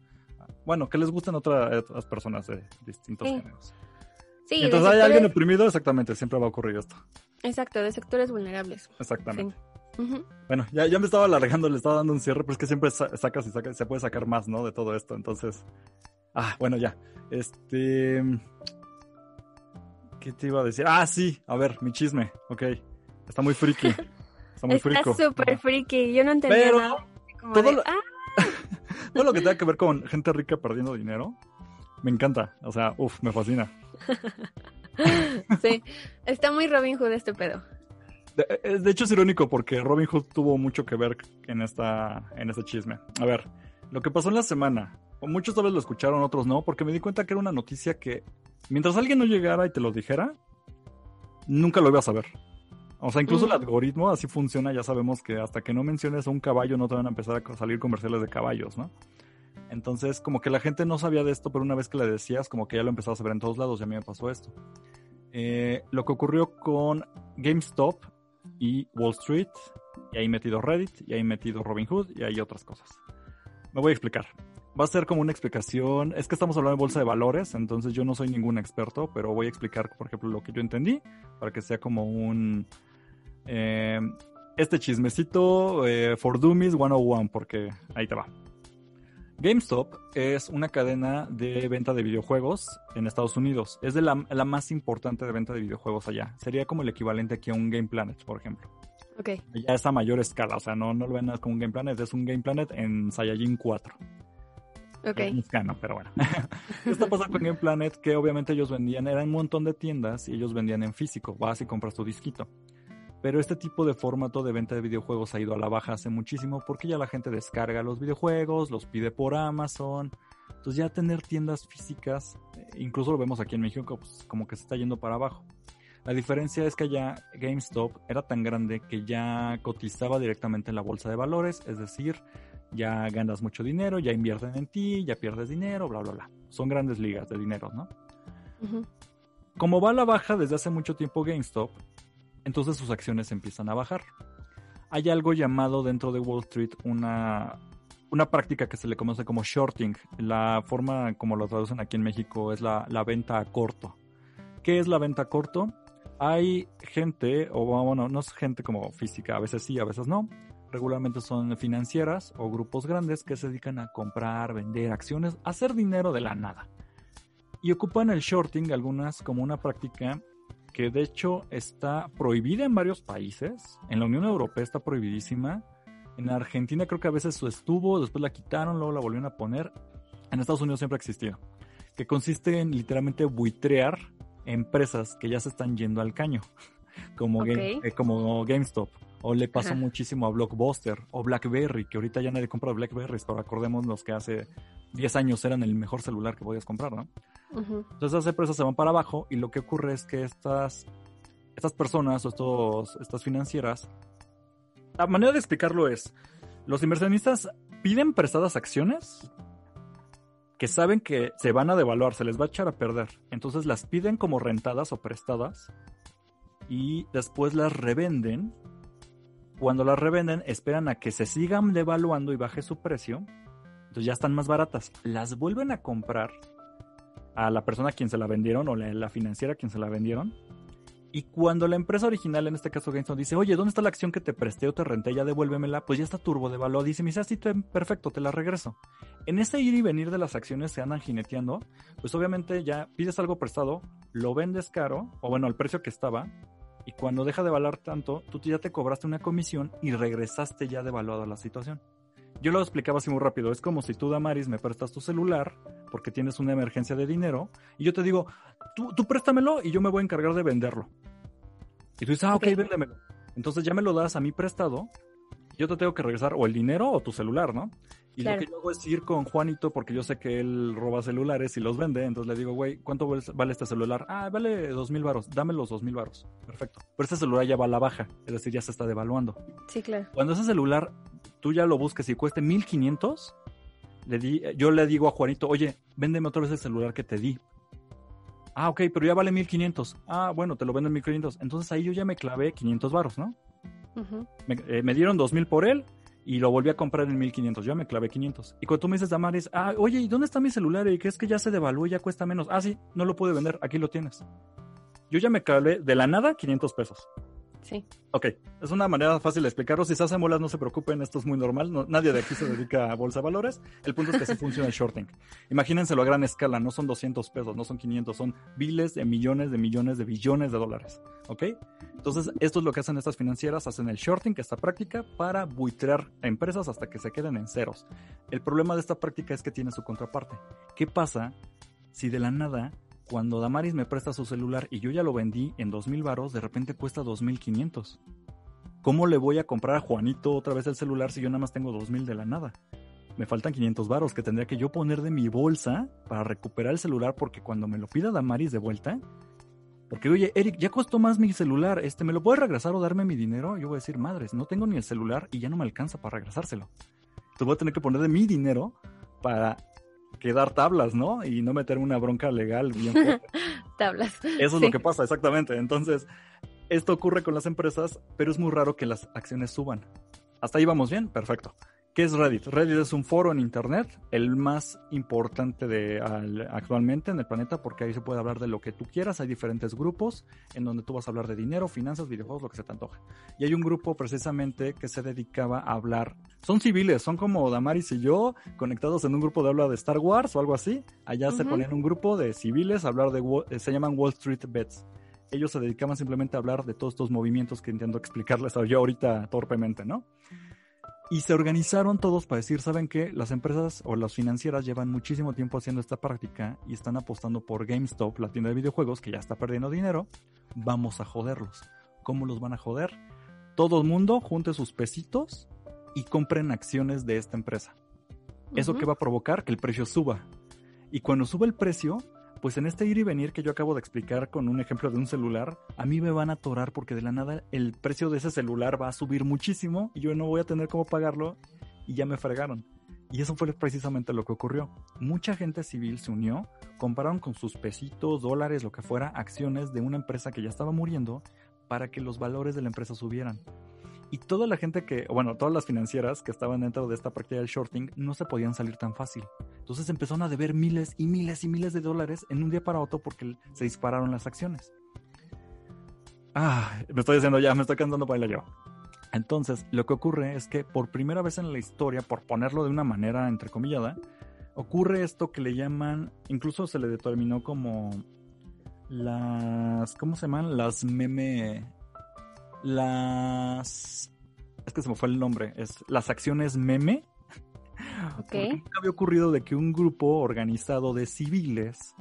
Bueno, que les gustan otra- otras personas de distintos Sí. géneros. Sí, Mientras hay alguien sectores- oprimido, exactamente, siempre va a ocurrir esto. Exacto, de sectores vulnerables. Exactamente. Sí. Bueno, ya, ya me estaba alargando, le estaba dando un cierre, pero es que siempre sa- sacas y sacas, se puede sacar más, ¿no? De todo esto, entonces... Ah, bueno, ya. Este... ¿Qué te iba a decir? Ah, sí, a ver, mi chisme. Ok. Está muy friki. Está muy Está súper friki. Yo no entendía Pero nada. Como todo de, lo- "Ah, Todo lo que tenga que ver con gente rica perdiendo dinero, me encanta. O sea, uff, me fascina. sí. Está muy Robin Hood este pedo. De, eh, de hecho, es irónico porque Robin Hood tuvo mucho que ver en, esta, en este chisme. A ver, lo que pasó en la semana. Muchos tal vez lo escucharon, otros no, porque me di cuenta que era una noticia que mientras alguien no llegara y te lo dijera, nunca lo ibas a ver. O sea, incluso el Ujú. algoritmo así funciona, ya sabemos que hasta que no menciones a un caballo no te van a empezar a salir comerciales de caballos, ¿no? Entonces, como que la gente no sabía de esto, pero una vez que le decías, como que ya lo empezabas a ver en todos lados, y a mí me pasó esto. Eh, lo que ocurrió con GameStop y Wall Street, y ahí metido Reddit, y ahí metido Robinhood, y hay otras cosas. Me voy a explicar. Va a ser como una explicación. Es que estamos hablando de bolsa de valores, entonces yo no soy ningún experto, pero voy a explicar, por ejemplo, lo que yo entendí, para que sea como un. eh, este chismecito eh, for Dummies 101, porque ahí te va. GameStop es una cadena de venta de videojuegos en Estados Unidos. Es de la, la más importante de venta de videojuegos allá. Sería como el equivalente aquí a un Game Planet, por ejemplo. Ok. Ya es a mayor escala, o sea, no, no lo ven como un Game Planet, es un Game Planet en Saiyajin 4. Ok. Es mexicano, pero bueno. ¿Qué está pasando con Game Planet? Que obviamente ellos vendían, eran un montón de tiendas y ellos vendían en físico. Vas y compras tu disquito. Pero este tipo de formato de venta de videojuegos ha ido a la baja hace muchísimo porque ya la gente descarga los videojuegos, los pide por Amazon. Entonces ya tener tiendas físicas, eh, incluso lo vemos aquí en México, pues como que se está yendo para abajo. La diferencia es que ya GameStop era tan grande que ya cotizaba directamente en la bolsa de valores, es decir, ya ganas mucho dinero, ya invierten en ti, ya pierdes dinero, bla, bla, bla. Son grandes ligas de dinero, ¿no? Como va a la baja desde hace mucho tiempo GameStop, entonces sus acciones empiezan a bajar. Hay algo llamado dentro de Wall Street una, una práctica que se le conoce como shorting. La forma como lo traducen aquí en México es la, la venta a corto. ¿Qué es la venta a corto? Hay gente, o bueno, no es gente como física, a veces sí, a veces no. Regularmente son financieras o grupos grandes que se dedican a comprar, vender acciones, hacer dinero de la nada. Y ocupan el shorting algunas como una práctica que de hecho está prohibida en varios países. En la Unión Europea está prohibidísima. En Argentina creo que a veces estuvo, después la quitaron, luego la volvieron a poner. En Estados Unidos siempre ha existido. Que consiste en literalmente buitrear empresas que ya se están yendo al caño. Como, Game- Ok. eh, como GameStop. O le pasó Ajá. muchísimo a Blockbuster. O BlackBerry, que ahorita ya nadie compra BlackBerrys, pero acordémonos que hace 10 años eran el mejor celular que podías comprar, ¿no? Entonces las empresas se van para abajo y lo que ocurre es que estas, estas personas o estos, estas financieras, la manera de explicarlo es, los inversionistas piden prestadas acciones que saben que se van a devaluar, se les va a echar a perder. Entonces las piden como rentadas o prestadas y después las revenden. Cuando las revenden esperan a que se sigan devaluando y baje su precio. Entonces ya están más baratas. Las vuelven a comprar a la persona a quien se la vendieron o la, la financiera a quien se la vendieron. Y cuando la empresa original, en este caso GameStop, dice, oye, ¿dónde está la acción que te presté o te renté? Ya devuélvemela, pues ya está turbo devaluada. Dice, me dice, así perfecto, te la regreso. En ese ir y venir de las acciones se andan jineteando, pues obviamente ya pides algo prestado, lo vendes caro, o bueno, al precio que estaba, y cuando deja de valer tanto, tú ya te cobraste una comisión y regresaste ya devaluada la situación. Yo lo explicaba así muy rápido. Es como si tú, Damaris, me prestas tu celular porque tienes una emergencia de dinero y yo te digo, tú, tú préstamelo y yo me voy a encargar de venderlo. Y tú dices, ah, ok, Ok. véndemelo. Entonces ya me lo das a mí prestado. Yo te tengo que regresar o el dinero o tu celular, ¿no? Y Claro. lo que yo hago es ir con Juanito porque yo sé que él roba celulares y los vende. Entonces le digo, güey, ¿cuánto val- vale este celular? Ah, vale dos mil varos. Dame los dos mil varos. Perfecto. Pero este celular ya va a la baja. Es decir, ya se está devaluando. Sí, claro. Cuando ese celular tú ya lo busques y cueste 1500, le di, yo le digo a Juanito, oye, véndeme otra vez el celular que te di. Ah, ok, pero ya vale 1500. Ah, bueno, te lo vendo en 1500. Entonces ahí yo ya me clavé 500 varos, ¿no? Me, eh, me dieron 2000 por él y lo volví a comprar en 1500. Yo me clavé 500. Y cuando tú me dices, Damaris, ah, oye, ¿y dónde está mi celular? ¿Y qué es que ya se devaluó y ya cuesta menos? Ah, sí, no lo pude vender, aquí lo tienes. Yo ya me clavé de la nada 500 pesos. Sí. Ok, es una manera fácil de explicarlo. Si se hacen bolas, no se preocupen, esto es muy normal. No, nadie de aquí se dedica a bolsa de valores. El punto es que así funciona el shorting. Imagínenselo a gran escala, no son 200 pesos, no son 500, son miles de millones de millones de billones de dólares. ¿Ok? Entonces, esto es lo que hacen estas financieras, hacen el shorting, esta práctica, para buitrear a empresas hasta que se queden en ceros. El problema de esta práctica es que tiene su contraparte. ¿Qué pasa si de la nada cuando Damaris me presta su celular y yo ya lo vendí en 2000 varos, de repente cuesta 2500. ¿Cómo le voy a comprar a Juanito otra vez el celular si yo nada más tengo 2000 de la nada? Me faltan 500 varos que tendría que yo poner de mi bolsa para recuperar el celular porque cuando me lo pida Damaris de vuelta, porque oye, Eric, ya costó más mi celular, este, ¿me lo puedes regresar o darme mi dinero? Yo voy a decir, madres, no tengo ni el celular y ya no me alcanza para regresárselo. Entonces voy a tener que poner de mi dinero para que dar tablas, ¿no? Y no meter una bronca legal bien fuerte. tablas. Eso es lo que pasa, exactamente. Entonces, esto ocurre con las empresas, pero es muy raro que las acciones suban. ¿Hasta ahí vamos bien? Perfecto. ¿Qué es Reddit? Reddit es un foro en Internet, el más importante de, actualmente en el planeta, porque ahí se puede hablar de lo que tú quieras. Hay diferentes grupos en donde tú vas a hablar de dinero, finanzas, videojuegos, lo que se te antoje. Y hay un grupo precisamente que se dedicaba a hablar. Son civiles, son como Damaris y yo, conectados en un grupo de habla de Star Wars o algo así. Allá se ponían un grupo de civiles a hablar de. Eh, se llaman Wall Street Bets ellos se dedicaban simplemente a hablar de todos estos movimientos que intento explicarles yo ahorita torpemente, ¿no? Y se organizaron todos para decir, ¿saben qué? Las empresas o las financieras llevan muchísimo tiempo haciendo esta práctica y están apostando por GameStop, la tienda de videojuegos, que ya está perdiendo dinero. Vamos a joderlos. ¿Cómo los van a joder? Todo el mundo junte sus pesitos y compren acciones de esta empresa. ¿Eso qué va a provocar? Que el precio suba. Y cuando sube el precio, pues en este ir y venir que yo acabo de explicar con un ejemplo de un celular, a mí me van a atorar porque de la nada el precio de ese celular va a subir muchísimo y yo no voy a tener cómo pagarlo y ya me fregaron. Y eso fue precisamente lo que ocurrió. Mucha gente civil se unió, compraron con sus pesitos, dólares, lo que fuera, acciones de una empresa que ya estaba muriendo para que los valores de la empresa subieran. Y toda la gente que, bueno, todas las financieras que estaban dentro de esta práctica del shorting no se podían salir tan fácil. Entonces empezaron a deber miles y miles y miles de dólares en un día para otro porque se dispararon las acciones. Ah, me estoy diciendo ya, me estoy cantando para el yo. Entonces, lo que ocurre es que por primera vez en la historia, por ponerlo de una manera entrecomillada, ocurre esto que le llaman, incluso se le determinó como las, ¿cómo se llaman? Las meme, las... Es que se me fue el nombre. Es las acciones meme. Okay. nunca había ocurrido de que un grupo organizado de civiles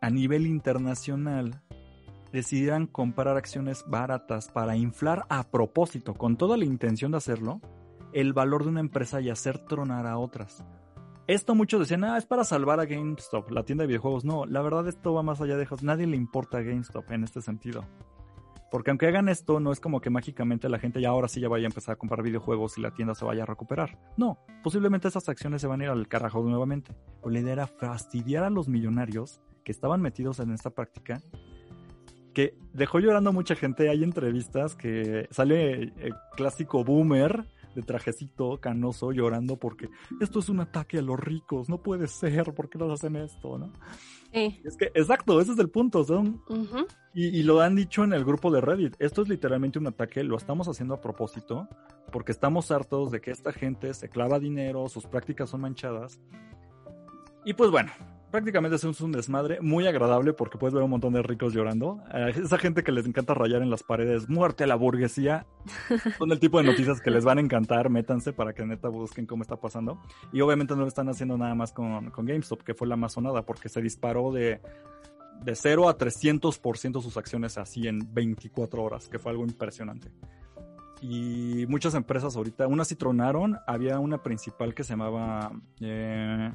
a nivel internacional decidieran comprar acciones baratas para inflar a propósito, con toda la intención de hacerlo, el valor de una empresa y hacer tronar a otras. Esto muchos decían, ah, es para salvar a GameStop, la tienda de videojuegos. No, la verdad esto va más allá de eso. Nadie le importa a GameStop en este sentido. Porque aunque hagan esto, no es como que mágicamente la gente ya ahora sí ya vaya a empezar a comprar videojuegos y la tienda se vaya a recuperar. No, posiblemente esas acciones se van a ir al carajo nuevamente. la idea era fastidiar a los millonarios que estaban metidos en esta práctica, que dejó llorando a mucha gente. Hay entrevistas que sale el eh, clásico boomer de trajecito canoso llorando porque esto es un ataque a los ricos, no puede ser, ¿por qué nos hacen esto? ¿no? Es que, exacto, ese es el punto, son. y, lo han dicho en el grupo de Reddit, esto es literalmente un ataque, lo estamos haciendo a propósito, porque estamos hartos de que esta gente se clava dinero, sus prácticas son manchadas. Y pues bueno, prácticamente es un desmadre muy agradable porque puedes ver un montón de ricos llorando. esa gente que les encanta rayar en las paredes, muerte a la burguesía, son el tipo de noticias que les van a encantar. Métanse para que neta busquen cómo está pasando. Y obviamente no lo están haciendo nada más con, con GameStop, que fue la más sonada porque se disparó de, de 0 a 300% sus acciones así en 24 horas, que fue algo impresionante. Y muchas empresas ahorita, unas sí tronaron, había una principal que se llamaba... Eh,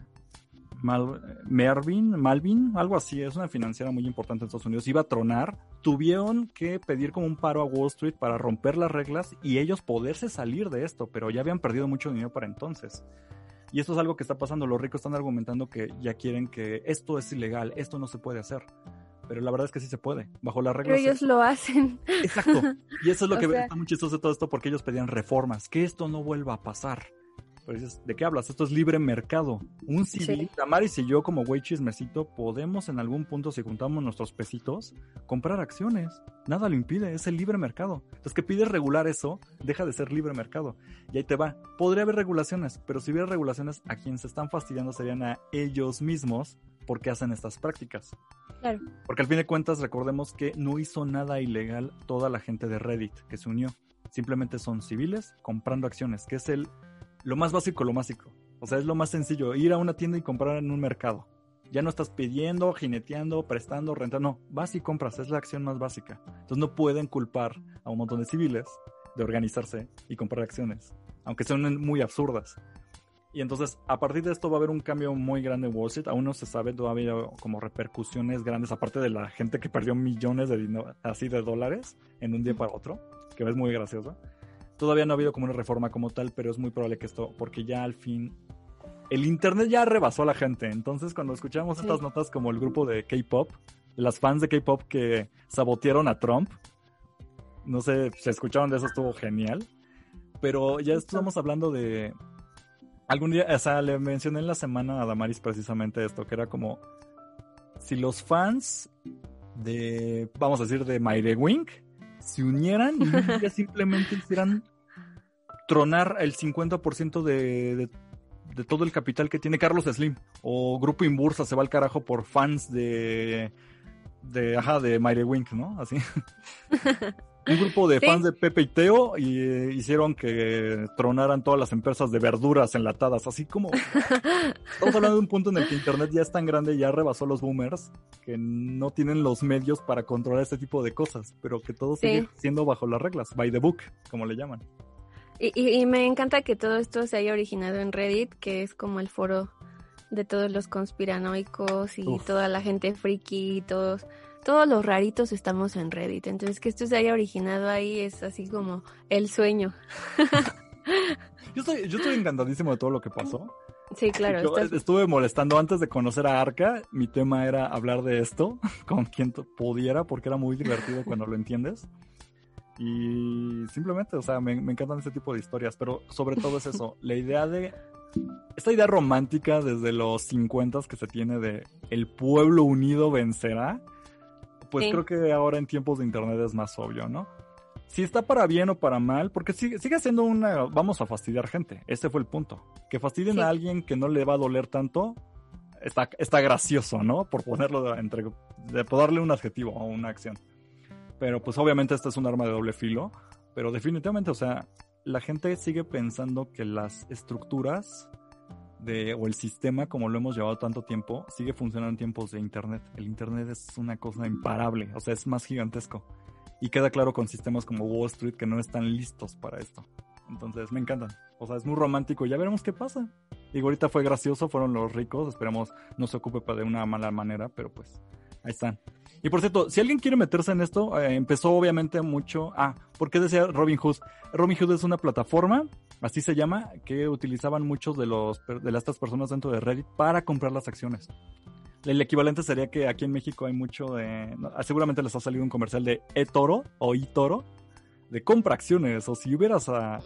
Mal, Mervin, Malvin, algo así, es una financiera muy importante en Estados Unidos, iba a tronar, tuvieron que pedir como un paro a Wall Street para romper las reglas y ellos poderse salir de esto, pero ya habían perdido mucho dinero para entonces. Y esto es algo que está pasando, los ricos están argumentando que ya quieren que esto es ilegal, esto no se puede hacer. Pero la verdad es que sí se puede, bajo las reglas. Pero ellos lo hacen. Exacto. Y eso es lo que está muy chistoso de todo esto porque ellos pedían reformas, que esto no vuelva a pasar Pero dices, ¿de qué hablas? Esto es libre mercado. Un civil, Damaris y yo como güey chismecito podemos en algún punto, si juntamos nuestros pesitos, comprar acciones. Nada lo impide, es el libre mercado. Entonces que pides regular eso, deja de ser libre mercado. Y ahí te va. Podría haber regulaciones, pero si hubiera regulaciones, a quien se están fastidiando serían a ellos mismos porque hacen estas prácticas. Claro. Porque al fin de cuentas recordemos que no hizo nada ilegal toda la gente de Reddit que se unió. Simplemente son civiles comprando acciones, que es el lo más básico, lo básico. O sea, es lo más sencillo, ir a una tienda y comprar en un mercado. Ya no estás pidiendo, jineteando, prestando, rentando, no, vas y compras, es la acción más básica. Entonces no pueden culpar a un montón de civiles de organizarse y comprar acciones, aunque sean muy absurdas. Y entonces, a partir de esto va a haber un cambio muy grande en Wall Street. Aún no se sabe todavía como repercusiones grandes, aparte de la gente que perdió millones de así de dólares en un día para otro, que es muy gracioso. Todavía no ha habido como una reforma como tal, pero es muy probable que esto, porque ya al fin el internet ya rebasó a la gente. Entonces, cuando escuchamos estas notas como el grupo de K-pop, las fans de K-pop que sabotearon a Trump, no sé, se escucharon de eso, estuvo genial. Pero ya estamos hablando de. Algún día, o sea, le mencioné en la semana a Damaris precisamente esto, que era como. Si los fans de. Vamos a decir, de Mayre Wink se unieran y simplemente hicieran tronar el 50% de, de, todo el capital que tiene Carlos Slim. O Grupo Inbursa se va al carajo por fans de. de. ajá, de Mayre Wink, ¿no? Así. un grupo de fans de Pepe y Teo y eh, hicieron que tronaran todas las empresas de verduras enlatadas, así como estamos hablando de un punto en el que internet ya es tan grande, ya rebasó los boomers, que no tienen los medios para controlar este tipo de cosas, pero que todo sigue siendo bajo las reglas, by the book, como le llaman. Y, y, me encanta que todo esto se haya originado en Reddit, que es como el foro de todos los conspiranoicos y toda la gente friki y todos todos los raritos estamos en Reddit. Entonces, que esto se haya originado ahí es así como el sueño. yo, estoy, yo estoy encantadísimo de todo lo que pasó. Sí, claro. Yo estuve molestando antes de conocer a Arca. Mi tema era hablar de esto con quien pudiera, porque era muy divertido cuando lo entiendes. Y simplemente, o sea, me, me encantan ese tipo de historias, pero sobre todo es eso, la idea de esta idea romántica desde los 50 que se tiene de el pueblo unido vencerá, pues creo que ahora en tiempos de internet es más obvio, ¿no? Si está para bien o para mal, porque sigue, sigue siendo una, vamos a fastidiar gente, ese fue el punto. Que fastidien a alguien que no le va a doler tanto, está, está gracioso, ¿no? Por ponerlo entre, de, darle un adjetivo o una acción. Pero pues obviamente este es un arma de doble filo, pero definitivamente, o sea, la gente sigue pensando que las estructuras de, o el sistema, como lo hemos llevado tanto tiempo, sigue funcionando en tiempos de Internet. El Internet es una cosa imparable, o sea, es más gigantesco. Y queda claro con sistemas como Wall Street que no están listos para esto. Entonces, me encantan. O sea, es muy romántico. Ya veremos qué pasa. Y ahorita fue gracioso, fueron los ricos. Esperemos no se ocupe de una mala manera, pero pues ahí están. Y por cierto, si alguien quiere meterse en esto, eh, empezó obviamente mucho. Ah, ¿por qué decía Robin Hood? Robin Hood es una plataforma, así se llama, que utilizaban muchos de los de estas personas dentro de Reddit para comprar las acciones. El equivalente sería que aquí en México hay mucho de. Ah, seguramente les ha salido un comercial de eToro o eToro de compra acciones. O si hubieras a,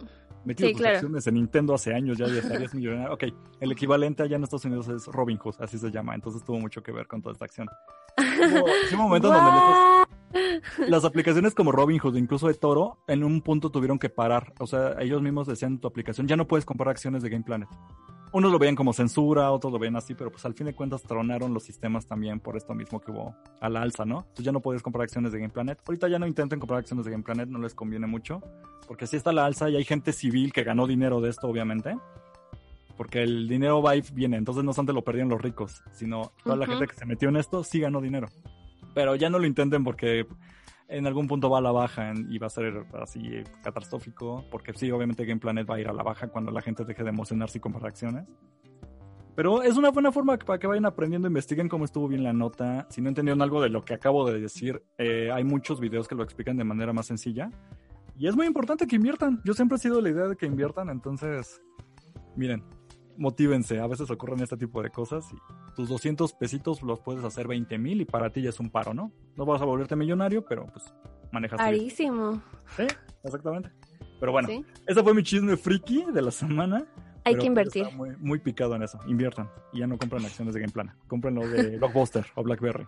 metido tus acciones en Nintendo hace años, ya, estarías millonario. Ok, el equivalente allá en Estados Unidos es Robin Hood, así se llama. Entonces tuvo mucho que ver con toda esta acción. Hubo, un momento donde las aplicaciones como Robinhood, incluso de Toro, en un punto tuvieron que parar. O sea, ellos mismos decían tu aplicación, ya no puedes comprar acciones de Game Planet. Unos lo veían como censura, otros lo veían así, pero pues al fin de cuentas tronaron los sistemas también por esto mismo que hubo a la alza, ¿no? Entonces ya no puedes comprar acciones de Game Planet. Ahorita ya no intenten comprar acciones de Game Planet, no les conviene mucho, porque si está la alza y hay gente civil que ganó dinero de esto, obviamente porque el dinero va y viene, entonces no solamente lo perdieron los ricos, sino toda la gente que se metió en esto sí ganó dinero. Pero ya no lo intenten porque en algún punto va a la baja y va a ser así catastrófico, porque sí, obviamente Game Planet va a ir a la baja cuando la gente deje de emocionarse y comprar acciones. Pero es una buena forma para que vayan aprendiendo, investiguen cómo estuvo bien la nota. Si no entendieron algo de lo que acabo de decir, eh, hay muchos videos que lo explican de manera más sencilla. Y es muy importante que inviertan. Yo siempre he sido la idea de que inviertan, entonces, miren, motívense, a veces ocurren este tipo de cosas y tus 200 pesitos los puedes hacer 20 mil y para ti ya es un paro, ¿no? No vas a volverte millonario, pero pues manejas. Carísimo. Sí, exactamente. Pero bueno, ese fue mi chisme friki de la semana. Hay que invertir. Está muy, muy, picado en eso. Inviertan. Y ya no compren acciones de Game Plan. Compren lo de Blockbuster o Blackberry.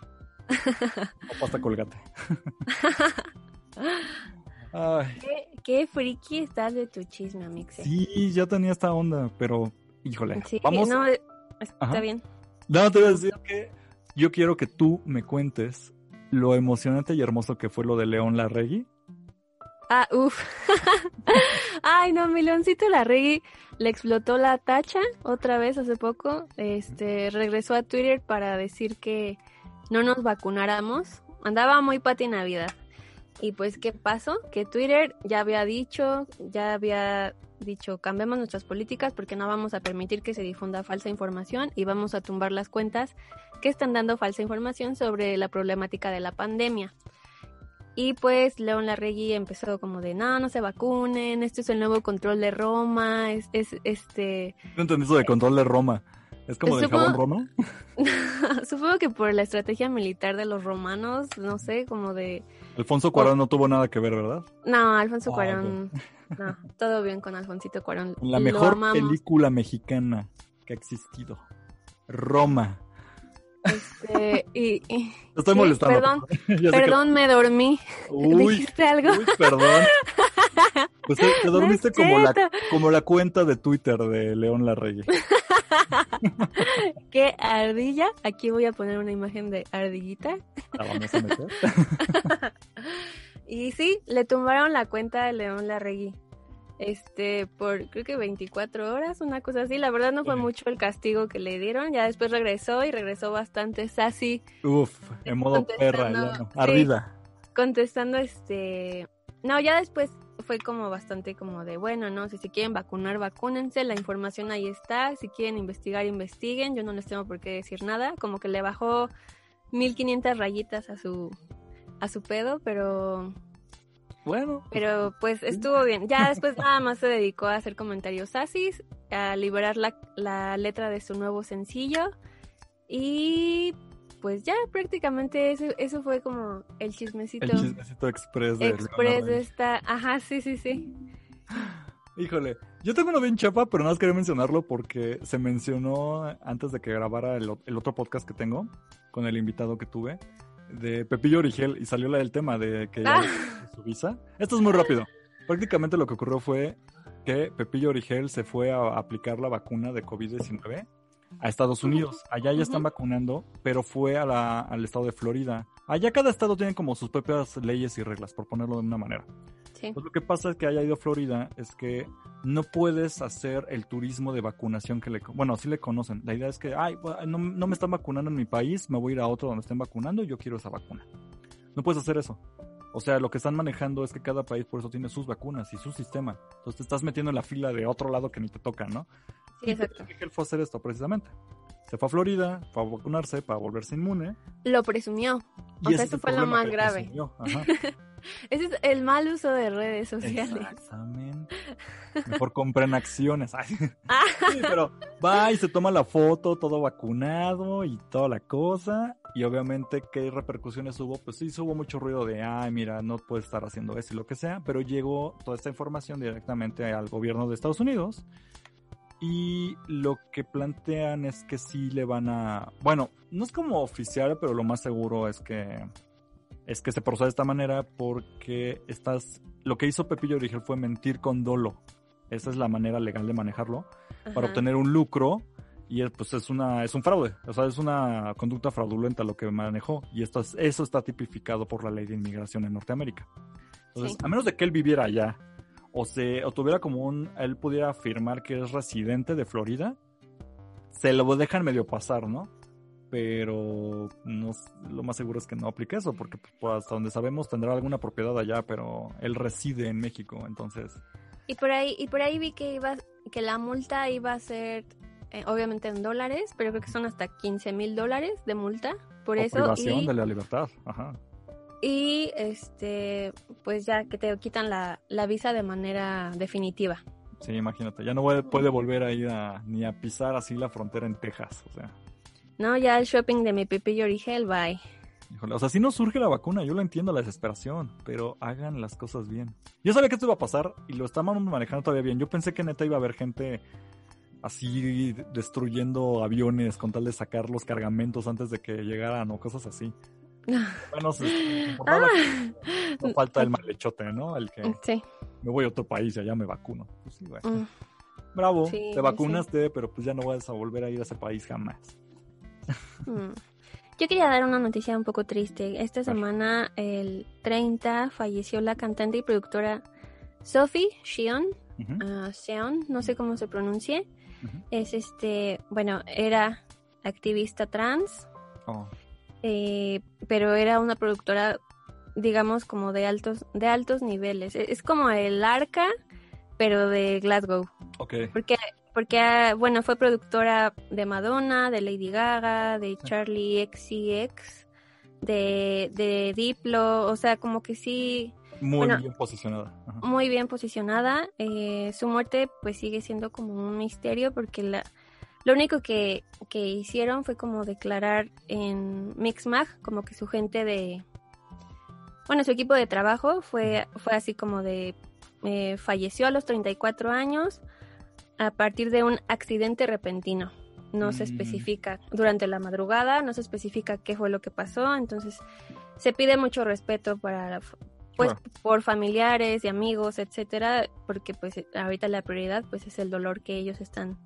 o pasta colgate. ¿Qué, qué, friki estás de tu chisme, Mixe. Sí, ya tenía esta onda, pero híjole. Sí, vamos. No, está bien. No, te voy a decir que yo quiero que tú me cuentes lo emocionante y hermoso que fue lo de León Larregui. Ah, uff. Ay, no, mi leoncito Larregui le explotó la tacha otra vez hace poco. Este, regresó a Twitter para decir que no nos vacunáramos. Andaba muy pati Navidad. Y pues, ¿qué pasó? Que Twitter ya había dicho, ya había dicho, cambiamos nuestras políticas porque no vamos a permitir que se difunda falsa información y vamos a tumbar las cuentas que están dando falsa información sobre la problemática de la pandemia. Y pues León Larregui empezó como de, no, no se vacunen, esto es el nuevo control de Roma, es, es este... No entendí eso de control de Roma. ¿Es como de jabón Roma? Supongo que por la estrategia militar de los romanos, no sé, como de... Alfonso Cuarón no tuvo nada que ver, ¿verdad? No, Alfonso ah, Cuarón... No, todo bien con Alfonsito Cuarón. La mejor película mexicana que ha existido. Roma. Este, y, estoy molestando. Perdón, perdón, me dormí. ¿Dijiste algo? Uy, perdón. Pues te, dormiste como, la, como la cuenta de Twitter de León Larregui. ¿Qué ardilla? Aquí voy a poner una imagen de ardillita. La vamos a meter. y sí, le tumbaron la cuenta de León Larregui este, por creo que 24 horas, una cosa así. La verdad no fue mucho el castigo que le dieron. Ya después regresó y regresó bastante sassy. Uf, en modo perra, ya ardida. contestando, este, no, ya después fue como bastante como de, bueno, no, si se quieren vacunar, vacúnense, la información ahí está, si quieren investigar, investiguen, yo no les tengo por qué decir nada, como que le bajó 1500 rayitas a su a su pedo, pero bueno. Pero pues estuvo bien. Ya después nada más se dedicó a hacer comentarios asis, a liberar la, la letra de su nuevo sencillo y pues ya prácticamente eso, eso fue como el chismecito. El chismecito express de, express de esta... Ajá, sí, sí, sí. Híjole, yo tengo uno bien chapa, pero nada más quería mencionarlo porque se mencionó antes de que grabara el, el otro podcast que tengo con el invitado que tuve de Pepillo Origel y salió la del tema de que ah. su visa. Esto es muy rápido. Prácticamente lo que ocurrió fue que Pepillo Origel se fue a aplicar la vacuna de COVID-19 a Estados Unidos. Allá ya están vacunando, pero fue a la, al estado de Florida. Allá cada estado tiene como sus propias leyes y reglas, por ponerlo de una manera. Pues lo que pasa es que haya ido a Florida es que no puedes hacer el turismo de vacunación que le... Bueno, sí le conocen. La idea es que, ay, no, no me están vacunando en mi país, me voy a ir a otro donde estén vacunando y yo quiero esa vacuna. No puedes hacer eso. O sea, lo que están manejando es que cada país por eso tiene sus vacunas y su sistema. Entonces te estás metiendo en la fila de otro lado que ni te toca, ¿no? Sí, exacto. Y él fue a hacer esto precisamente. Se fue a Florida, fue a vacunarse para volverse inmune. Lo presumió. O sea, eso fue lo más grave. Ese es el mal uso de redes sociales. Exactamente. Mejor compren acciones. Ah. Sí, pero va y se toma la foto, todo vacunado y toda la cosa. Y obviamente, ¿qué repercusiones hubo? Pues sí, hubo mucho ruido de, ay, mira, no puede estar haciendo eso y lo que sea. Pero llegó toda esta información directamente al gobierno de Estados Unidos. Y lo que plantean es que sí le van a... Bueno, no es como oficial, pero lo más seguro es que es que se procede de esta manera porque estás, lo que hizo Pepillo Origel fue mentir con dolo. Esa es la manera legal de manejarlo para obtener un lucro y pues es una es un fraude, o sea, es una conducta fraudulenta lo que manejó y esto eso está tipificado por la ley de inmigración en Norteamérica. Entonces, a menos de que él viviera allá o se o tuviera como un él pudiera afirmar que es residente de Florida, se lo dejan medio pasar, ¿no? Pero no, lo más seguro es que no aplique eso, porque pues, hasta donde sabemos tendrá alguna propiedad allá, pero él reside en México, entonces. Y por ahí, y por ahí vi que iba, que la multa iba a ser, eh, obviamente en dólares, pero creo que son hasta 15 mil dólares de multa, por eso. Privación de la libertad, ajá. Y este, pues ya que te quitan la, la visa de manera definitiva. Sí, imagínate, ya no puede volver a ir a, ni a pisar así la frontera en Texas, o sea. No, ya el shopping de mi Pepe y Origel, bye. Híjole, o sea, si no surge la vacuna, yo lo entiendo la desesperación, pero hagan las cosas bien. Yo sabía que esto iba a pasar y lo estamos manejando todavía bien. Yo pensé que neta iba a haber gente así destruyendo aviones con tal de sacar los cargamentos antes de que llegaran o cosas así. Bueno, ah. no falta el malhechote, ¿no? El que me voy a otro país y allá me vacuno. Pues mm. Bravo, te vacunaste, pero pues ya no vas a volver a ir a ese país jamás. Mm. Yo quería dar una noticia un poco triste. Esta semana, el 30, falleció la cantante y productora Sophie Xion, ah, no sé cómo se pronuncie. Es este, bueno, era activista trans, oh. eh, pero era una productora, digamos, como de altos, de altos niveles. E, es, como el arca, pero de Glasgow. Okay. Porque porque, ah, bueno, fue productora de Madonna, de Lady Gaga, de Charlie XCX, de, de Diplo, o sea, como que sí... Muy bien posicionada. Muy bien posicionada. Eh, su muerte pues sigue siendo como un misterio porque la, lo único que, que hicieron fue como declarar en Mixmag, como que su gente de... Bueno, su equipo de trabajo fue, fue así como de... Eh, falleció a los 34 años a partir de un accidente repentino. No se mm. especifica durante la madrugada, no se especifica qué fue lo que pasó, entonces se pide mucho respeto para pues por familiares y amigos, etcétera, porque pues ahorita la prioridad pues es el dolor que ellos están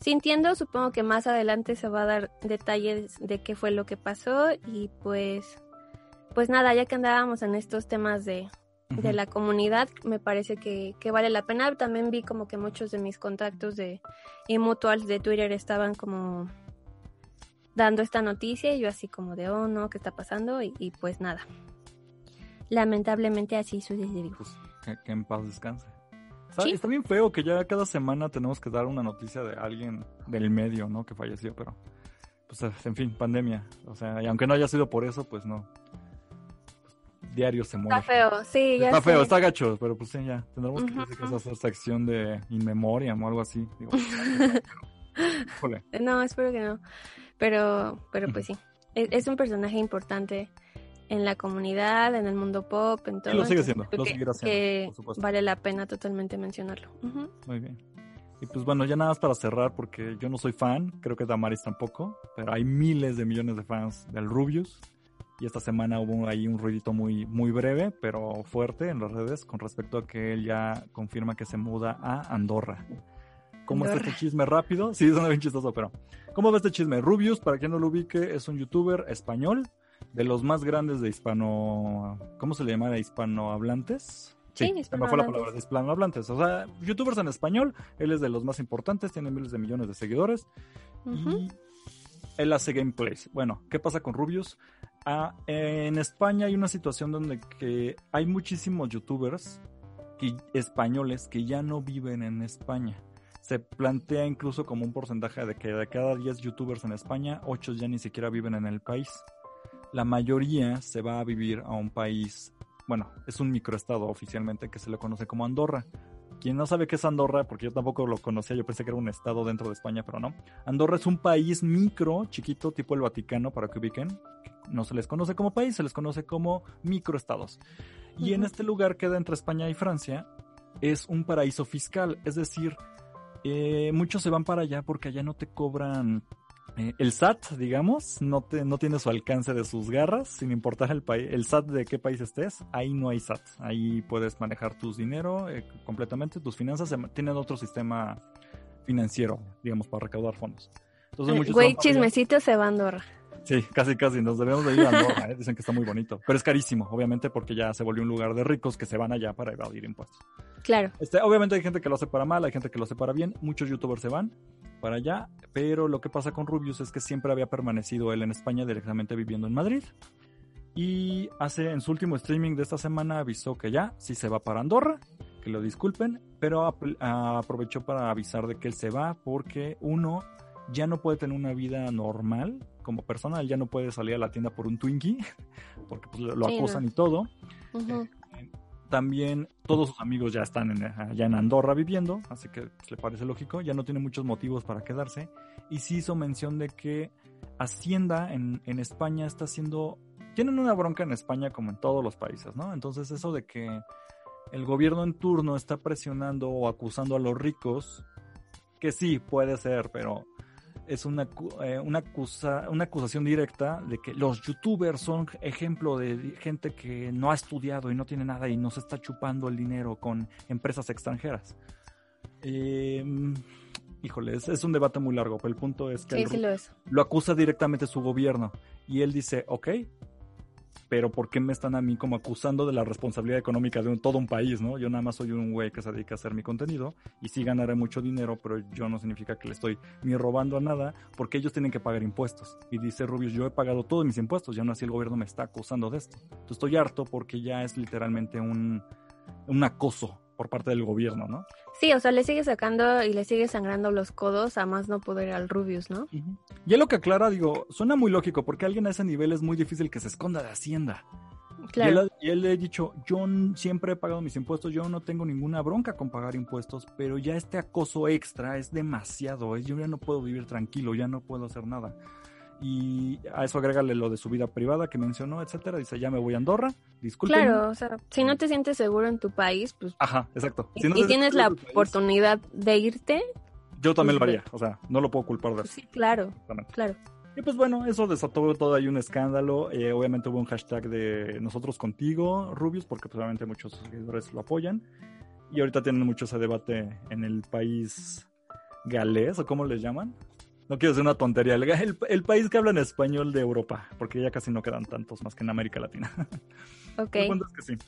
sintiendo. Supongo que más adelante se va a dar detalles de qué fue lo que pasó y pues pues nada, ya que andábamos en estos temas de de la comunidad, me parece que, vale la pena. También vi como que muchos de mis contactos de y mutuals de Twitter estaban como dando esta noticia y yo así como de, oh no, ¿qué está pasando? Y, pues nada. Lamentablemente así sucedió. Pues que, en paz descanse. Está bien feo que ya cada semana tenemos que dar una noticia de alguien del medio, ¿no? Que falleció, pero pues en fin, pandemia. O sea, y aunque no haya sido por eso, pues no diario se muere. Está feo, sí, ya Está feo, está gacho, pero pues sí, ya. Tendremos que decir que es esta sección de In Memoriam o algo así. no, espero que no. Pero, pero pues sí. Es, un personaje importante en la comunidad, en el mundo pop, en todo. lo sigue siendo, lo seguirá siendo, que vale la pena totalmente mencionarlo. Muy bien. Y pues bueno, ya nada más para cerrar, porque yo no soy fan, creo que Damaris tampoco, pero hay miles de millones de fans del Rubius. Y esta semana hubo ahí un ruidito muy, muy breve, pero fuerte en las redes con respecto a que él ya confirma que se muda a Andorra. ¿Cómo está este chisme rápido? Sí, suena bien chistoso, pero ¿cómo va este chisme? Rubius, para quien no lo ubique, es un youtuber español de los más grandes de hispano... ¿Cómo se le llama? ¿De hispanohablantes? Sí, sí me fue la palabra, de hispanohablantes. O sea, youtubers en español, él es de los más importantes, tiene miles de millones de seguidores. Y él hace gameplays. Bueno, ¿qué pasa con Rubius? Ah, en España hay una situación donde que hay muchísimos youtubers españoles que ya no viven en España. Se plantea incluso como un porcentaje de que de cada 10 youtubers en España, 8 ya ni siquiera viven en el país. La mayoría se va a vivir a un país, bueno, es un microestado oficialmente que se le conoce como Andorra. Quien no sabe qué es Andorra, porque yo tampoco lo conocía, yo pensé que era un estado dentro de España, pero no. Andorra es un país micro, chiquito, tipo el Vaticano, para que ubiquen. No se les conoce como país, se les conoce como microestados. Y en este lugar queda entre España y Francia, es un paraíso fiscal, es decir, eh, muchos se van para allá porque allá no te cobran eh, el SAT, digamos, no, te, no tiene su alcance de sus garras, sin importar el país, el SAT de qué país estés, ahí no hay SAT. Ahí puedes manejar tus dinero eh, completamente, tus finanzas tienen otro sistema financiero, digamos, para recaudar fondos. Entonces, muchos Güey, chismecito se va a Andorra. Sí, casi, casi. Nos debemos de ir a Andorra. ¿eh? Dicen que está muy bonito. Pero es carísimo, obviamente, porque ya se volvió un lugar de ricos que se van allá para evadir impuestos. Claro. Este, obviamente hay gente que lo hace para mal, hay gente que lo hace para bien. Muchos youtubers se van para allá. Pero lo que pasa con Rubius es que siempre había permanecido él en España directamente viviendo en Madrid. Y hace en su último streaming de esta semana avisó que ya, sí se va para Andorra, que lo disculpen, pero aprovechó para avisar de que él se va porque uno ya no puede tener una vida normal como persona, él ya no puede salir a la tienda por un Twinkie, porque pues, lo acusan y todo. Eh, también todos sus amigos ya están en, allá en Andorra viviendo, así que pues, le parece lógico, ya no tiene muchos motivos para quedarse. Y sí hizo mención de que Hacienda en, en España está haciendo, tienen una bronca en España como en todos los países, ¿no? Entonces eso de que el gobierno en turno está presionando o acusando a los ricos Que sí, puede ser, pero es una, eh, una, acusa, una acusación directa de que los youtubers son ejemplo de gente que no ha estudiado y no tiene nada y nos está chupando el dinero con empresas extranjeras. Eh, híjole, es, un debate muy largo, pero el punto es que lo, lo, acusa directamente su gobierno y él dice, ok, pero ¿por qué me están a mí como acusando de la responsabilidad económica de todo un país, no? Yo nada más soy un güey que se dedica a hacer mi contenido y sí ganaré mucho dinero, pero yo no significa que le estoy ni robando a nada porque ellos tienen que pagar impuestos. Y dice Rubius, yo he pagado todos mis impuestos y aún así el gobierno me está acusando de esto. Entonces estoy harto porque ya es literalmente un, un acoso por parte del gobierno, ¿no? Sí, o sea, le sigue sacando y le sigue sangrando los codos a más no poder al Rubius, ¿no? Y es lo que aclara, digo, suena muy lógico, porque alguien a ese nivel es muy difícil que se esconda de Hacienda. Claro. Y él, le he dicho, yo siempre he pagado mis impuestos, yo no tengo ninguna bronca con pagar impuestos, pero ya este acoso extra es demasiado, yo ya no puedo vivir tranquilo, ya no puedo hacer nada y a eso agrégale lo de su vida privada que mencionó, etcétera. Dice, ya me voy a Andorra, disculpe. Claro, o sea, si no te sientes seguro en tu país, pues... Ajá, exacto. y tienes la oportunidad de irte... Yo también lo pues haría, o sea, no lo puedo culpar de eso. Sí, claro, claro. Y pues bueno, eso desató todo ahí un escándalo. Eh, obviamente hubo un hashtag de nosotros contigo, Rubius, porque pues, muchos seguidores lo apoyan. Y ahorita tienen mucho ese debate en el país galés, o cómo les llaman no quiero decir una tontería, el, país que habla en español de Europa, porque ya casi no quedan tantos más que en América Latina. Ok. es que sí.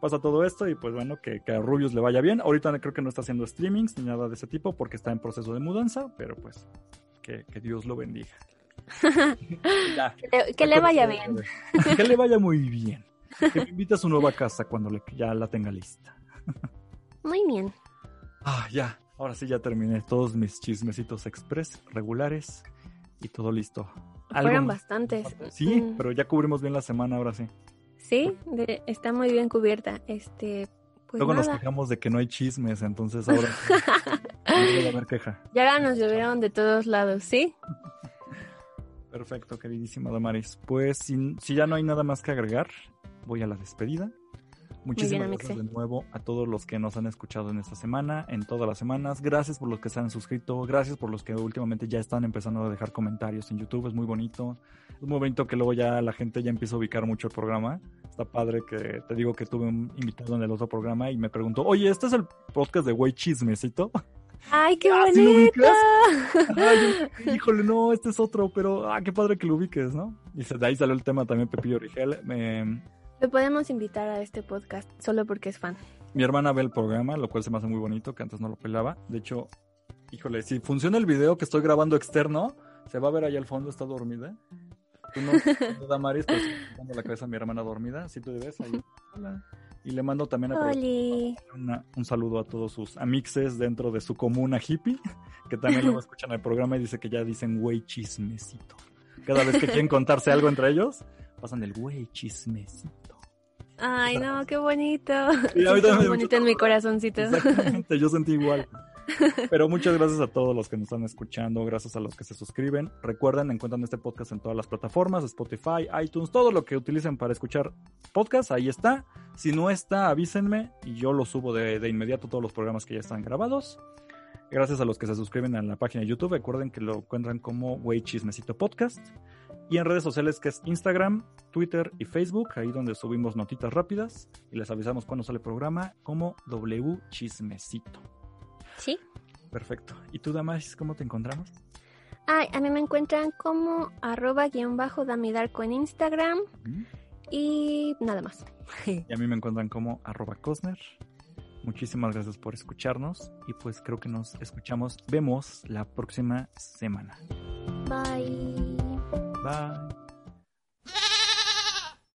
Pasa todo esto y pues bueno, que, a Rubius le vaya bien. Ahorita creo que no está haciendo streamings ni nada de ese tipo porque está en proceso de mudanza, pero pues que, Dios lo bendiga. que, le vaya bien. que le vaya muy bien. Que me invite a su nueva casa cuando ya la tenga lista. muy bien. Ah, ya. Ahora sí ya terminé todos mis chismecitos express regulares y todo listo. Fueron bastantes. Sí, mm. pero ya cubrimos bien la semana ahora sí. Sí, está muy bien cubierta. Este, pues Luego nos quejamos de que no hay chismes, entonces ahora sí, haber queja. Ya nos llovieron de todos lados, ¿sí? Perfecto, queridísima Damaris. Pues si ya no hay nada más que agregar, voy a la despedida. Muchísimas gracias de nuevo a todos los que nos han escuchado en esta semana, en todas las semanas. Gracias por los que se han suscrito, gracias por los que últimamente ya están empezando a dejar comentarios en YouTube, es muy bonito. Es muy bonito que luego ya la gente ya empieza a ubicar mucho el programa. Está padre que te digo que tuve un invitado en el otro programa y me preguntó, oye, ¿este es el podcast de Güey Chismecito? ¡Ay, qué ah, bonito! híjole, no, este es otro, pero ah, qué padre que lo ubiques, ¿no? Y de ahí salió el tema también Pepillo Rigel. Me, le podemos invitar a este podcast solo porque es fan. Mi hermana ve el programa, lo cual se me hace muy bonito, que antes no lo pelaba. De hecho, híjole, si funciona el video que estoy grabando externo, se va a ver ahí al fondo, está dormida. Tú no, no Maris, pues dando la cabeza a mi hermana dormida, si tú ves ahí. Hola. Y le mando también a un saludo a todos sus amixes dentro de su comuna hippie, que también lo escuchan el programa y dice que ya dicen güey chismecito. Cada vez que quieren contarse algo entre ellos, pasan el güey chismecito. Ay, no, qué bonito. Sí, qué bonito en mi corazoncito. Exactamente, yo sentí igual. Pero muchas gracias a todos los que nos están escuchando, gracias a los que se suscriben. Recuerden, encuentran este podcast en todas las plataformas, Spotify, iTunes, todo lo que utilicen para escuchar podcast, ahí está. Si no está, avísenme y yo lo subo de, de inmediato todos los programas que ya están grabados. Gracias a los que se suscriben a la página de YouTube. Recuerden que lo encuentran como Wey Chismecito Podcast y en redes sociales que es Instagram, Twitter y Facebook, ahí donde subimos notitas rápidas y les avisamos cuando sale el programa como W Chismecito. Sí. Perfecto. ¿Y tú, Damaris, cómo te encontramos? Ay, a mí me encuentran como arroba guion bajo damidarco en Instagram y nada más. y a mí me encuentran como arroba Cosner. Muchísimas gracias por escucharnos y pues creo que nos escuchamos, vemos la próxima semana. Bye. Bye.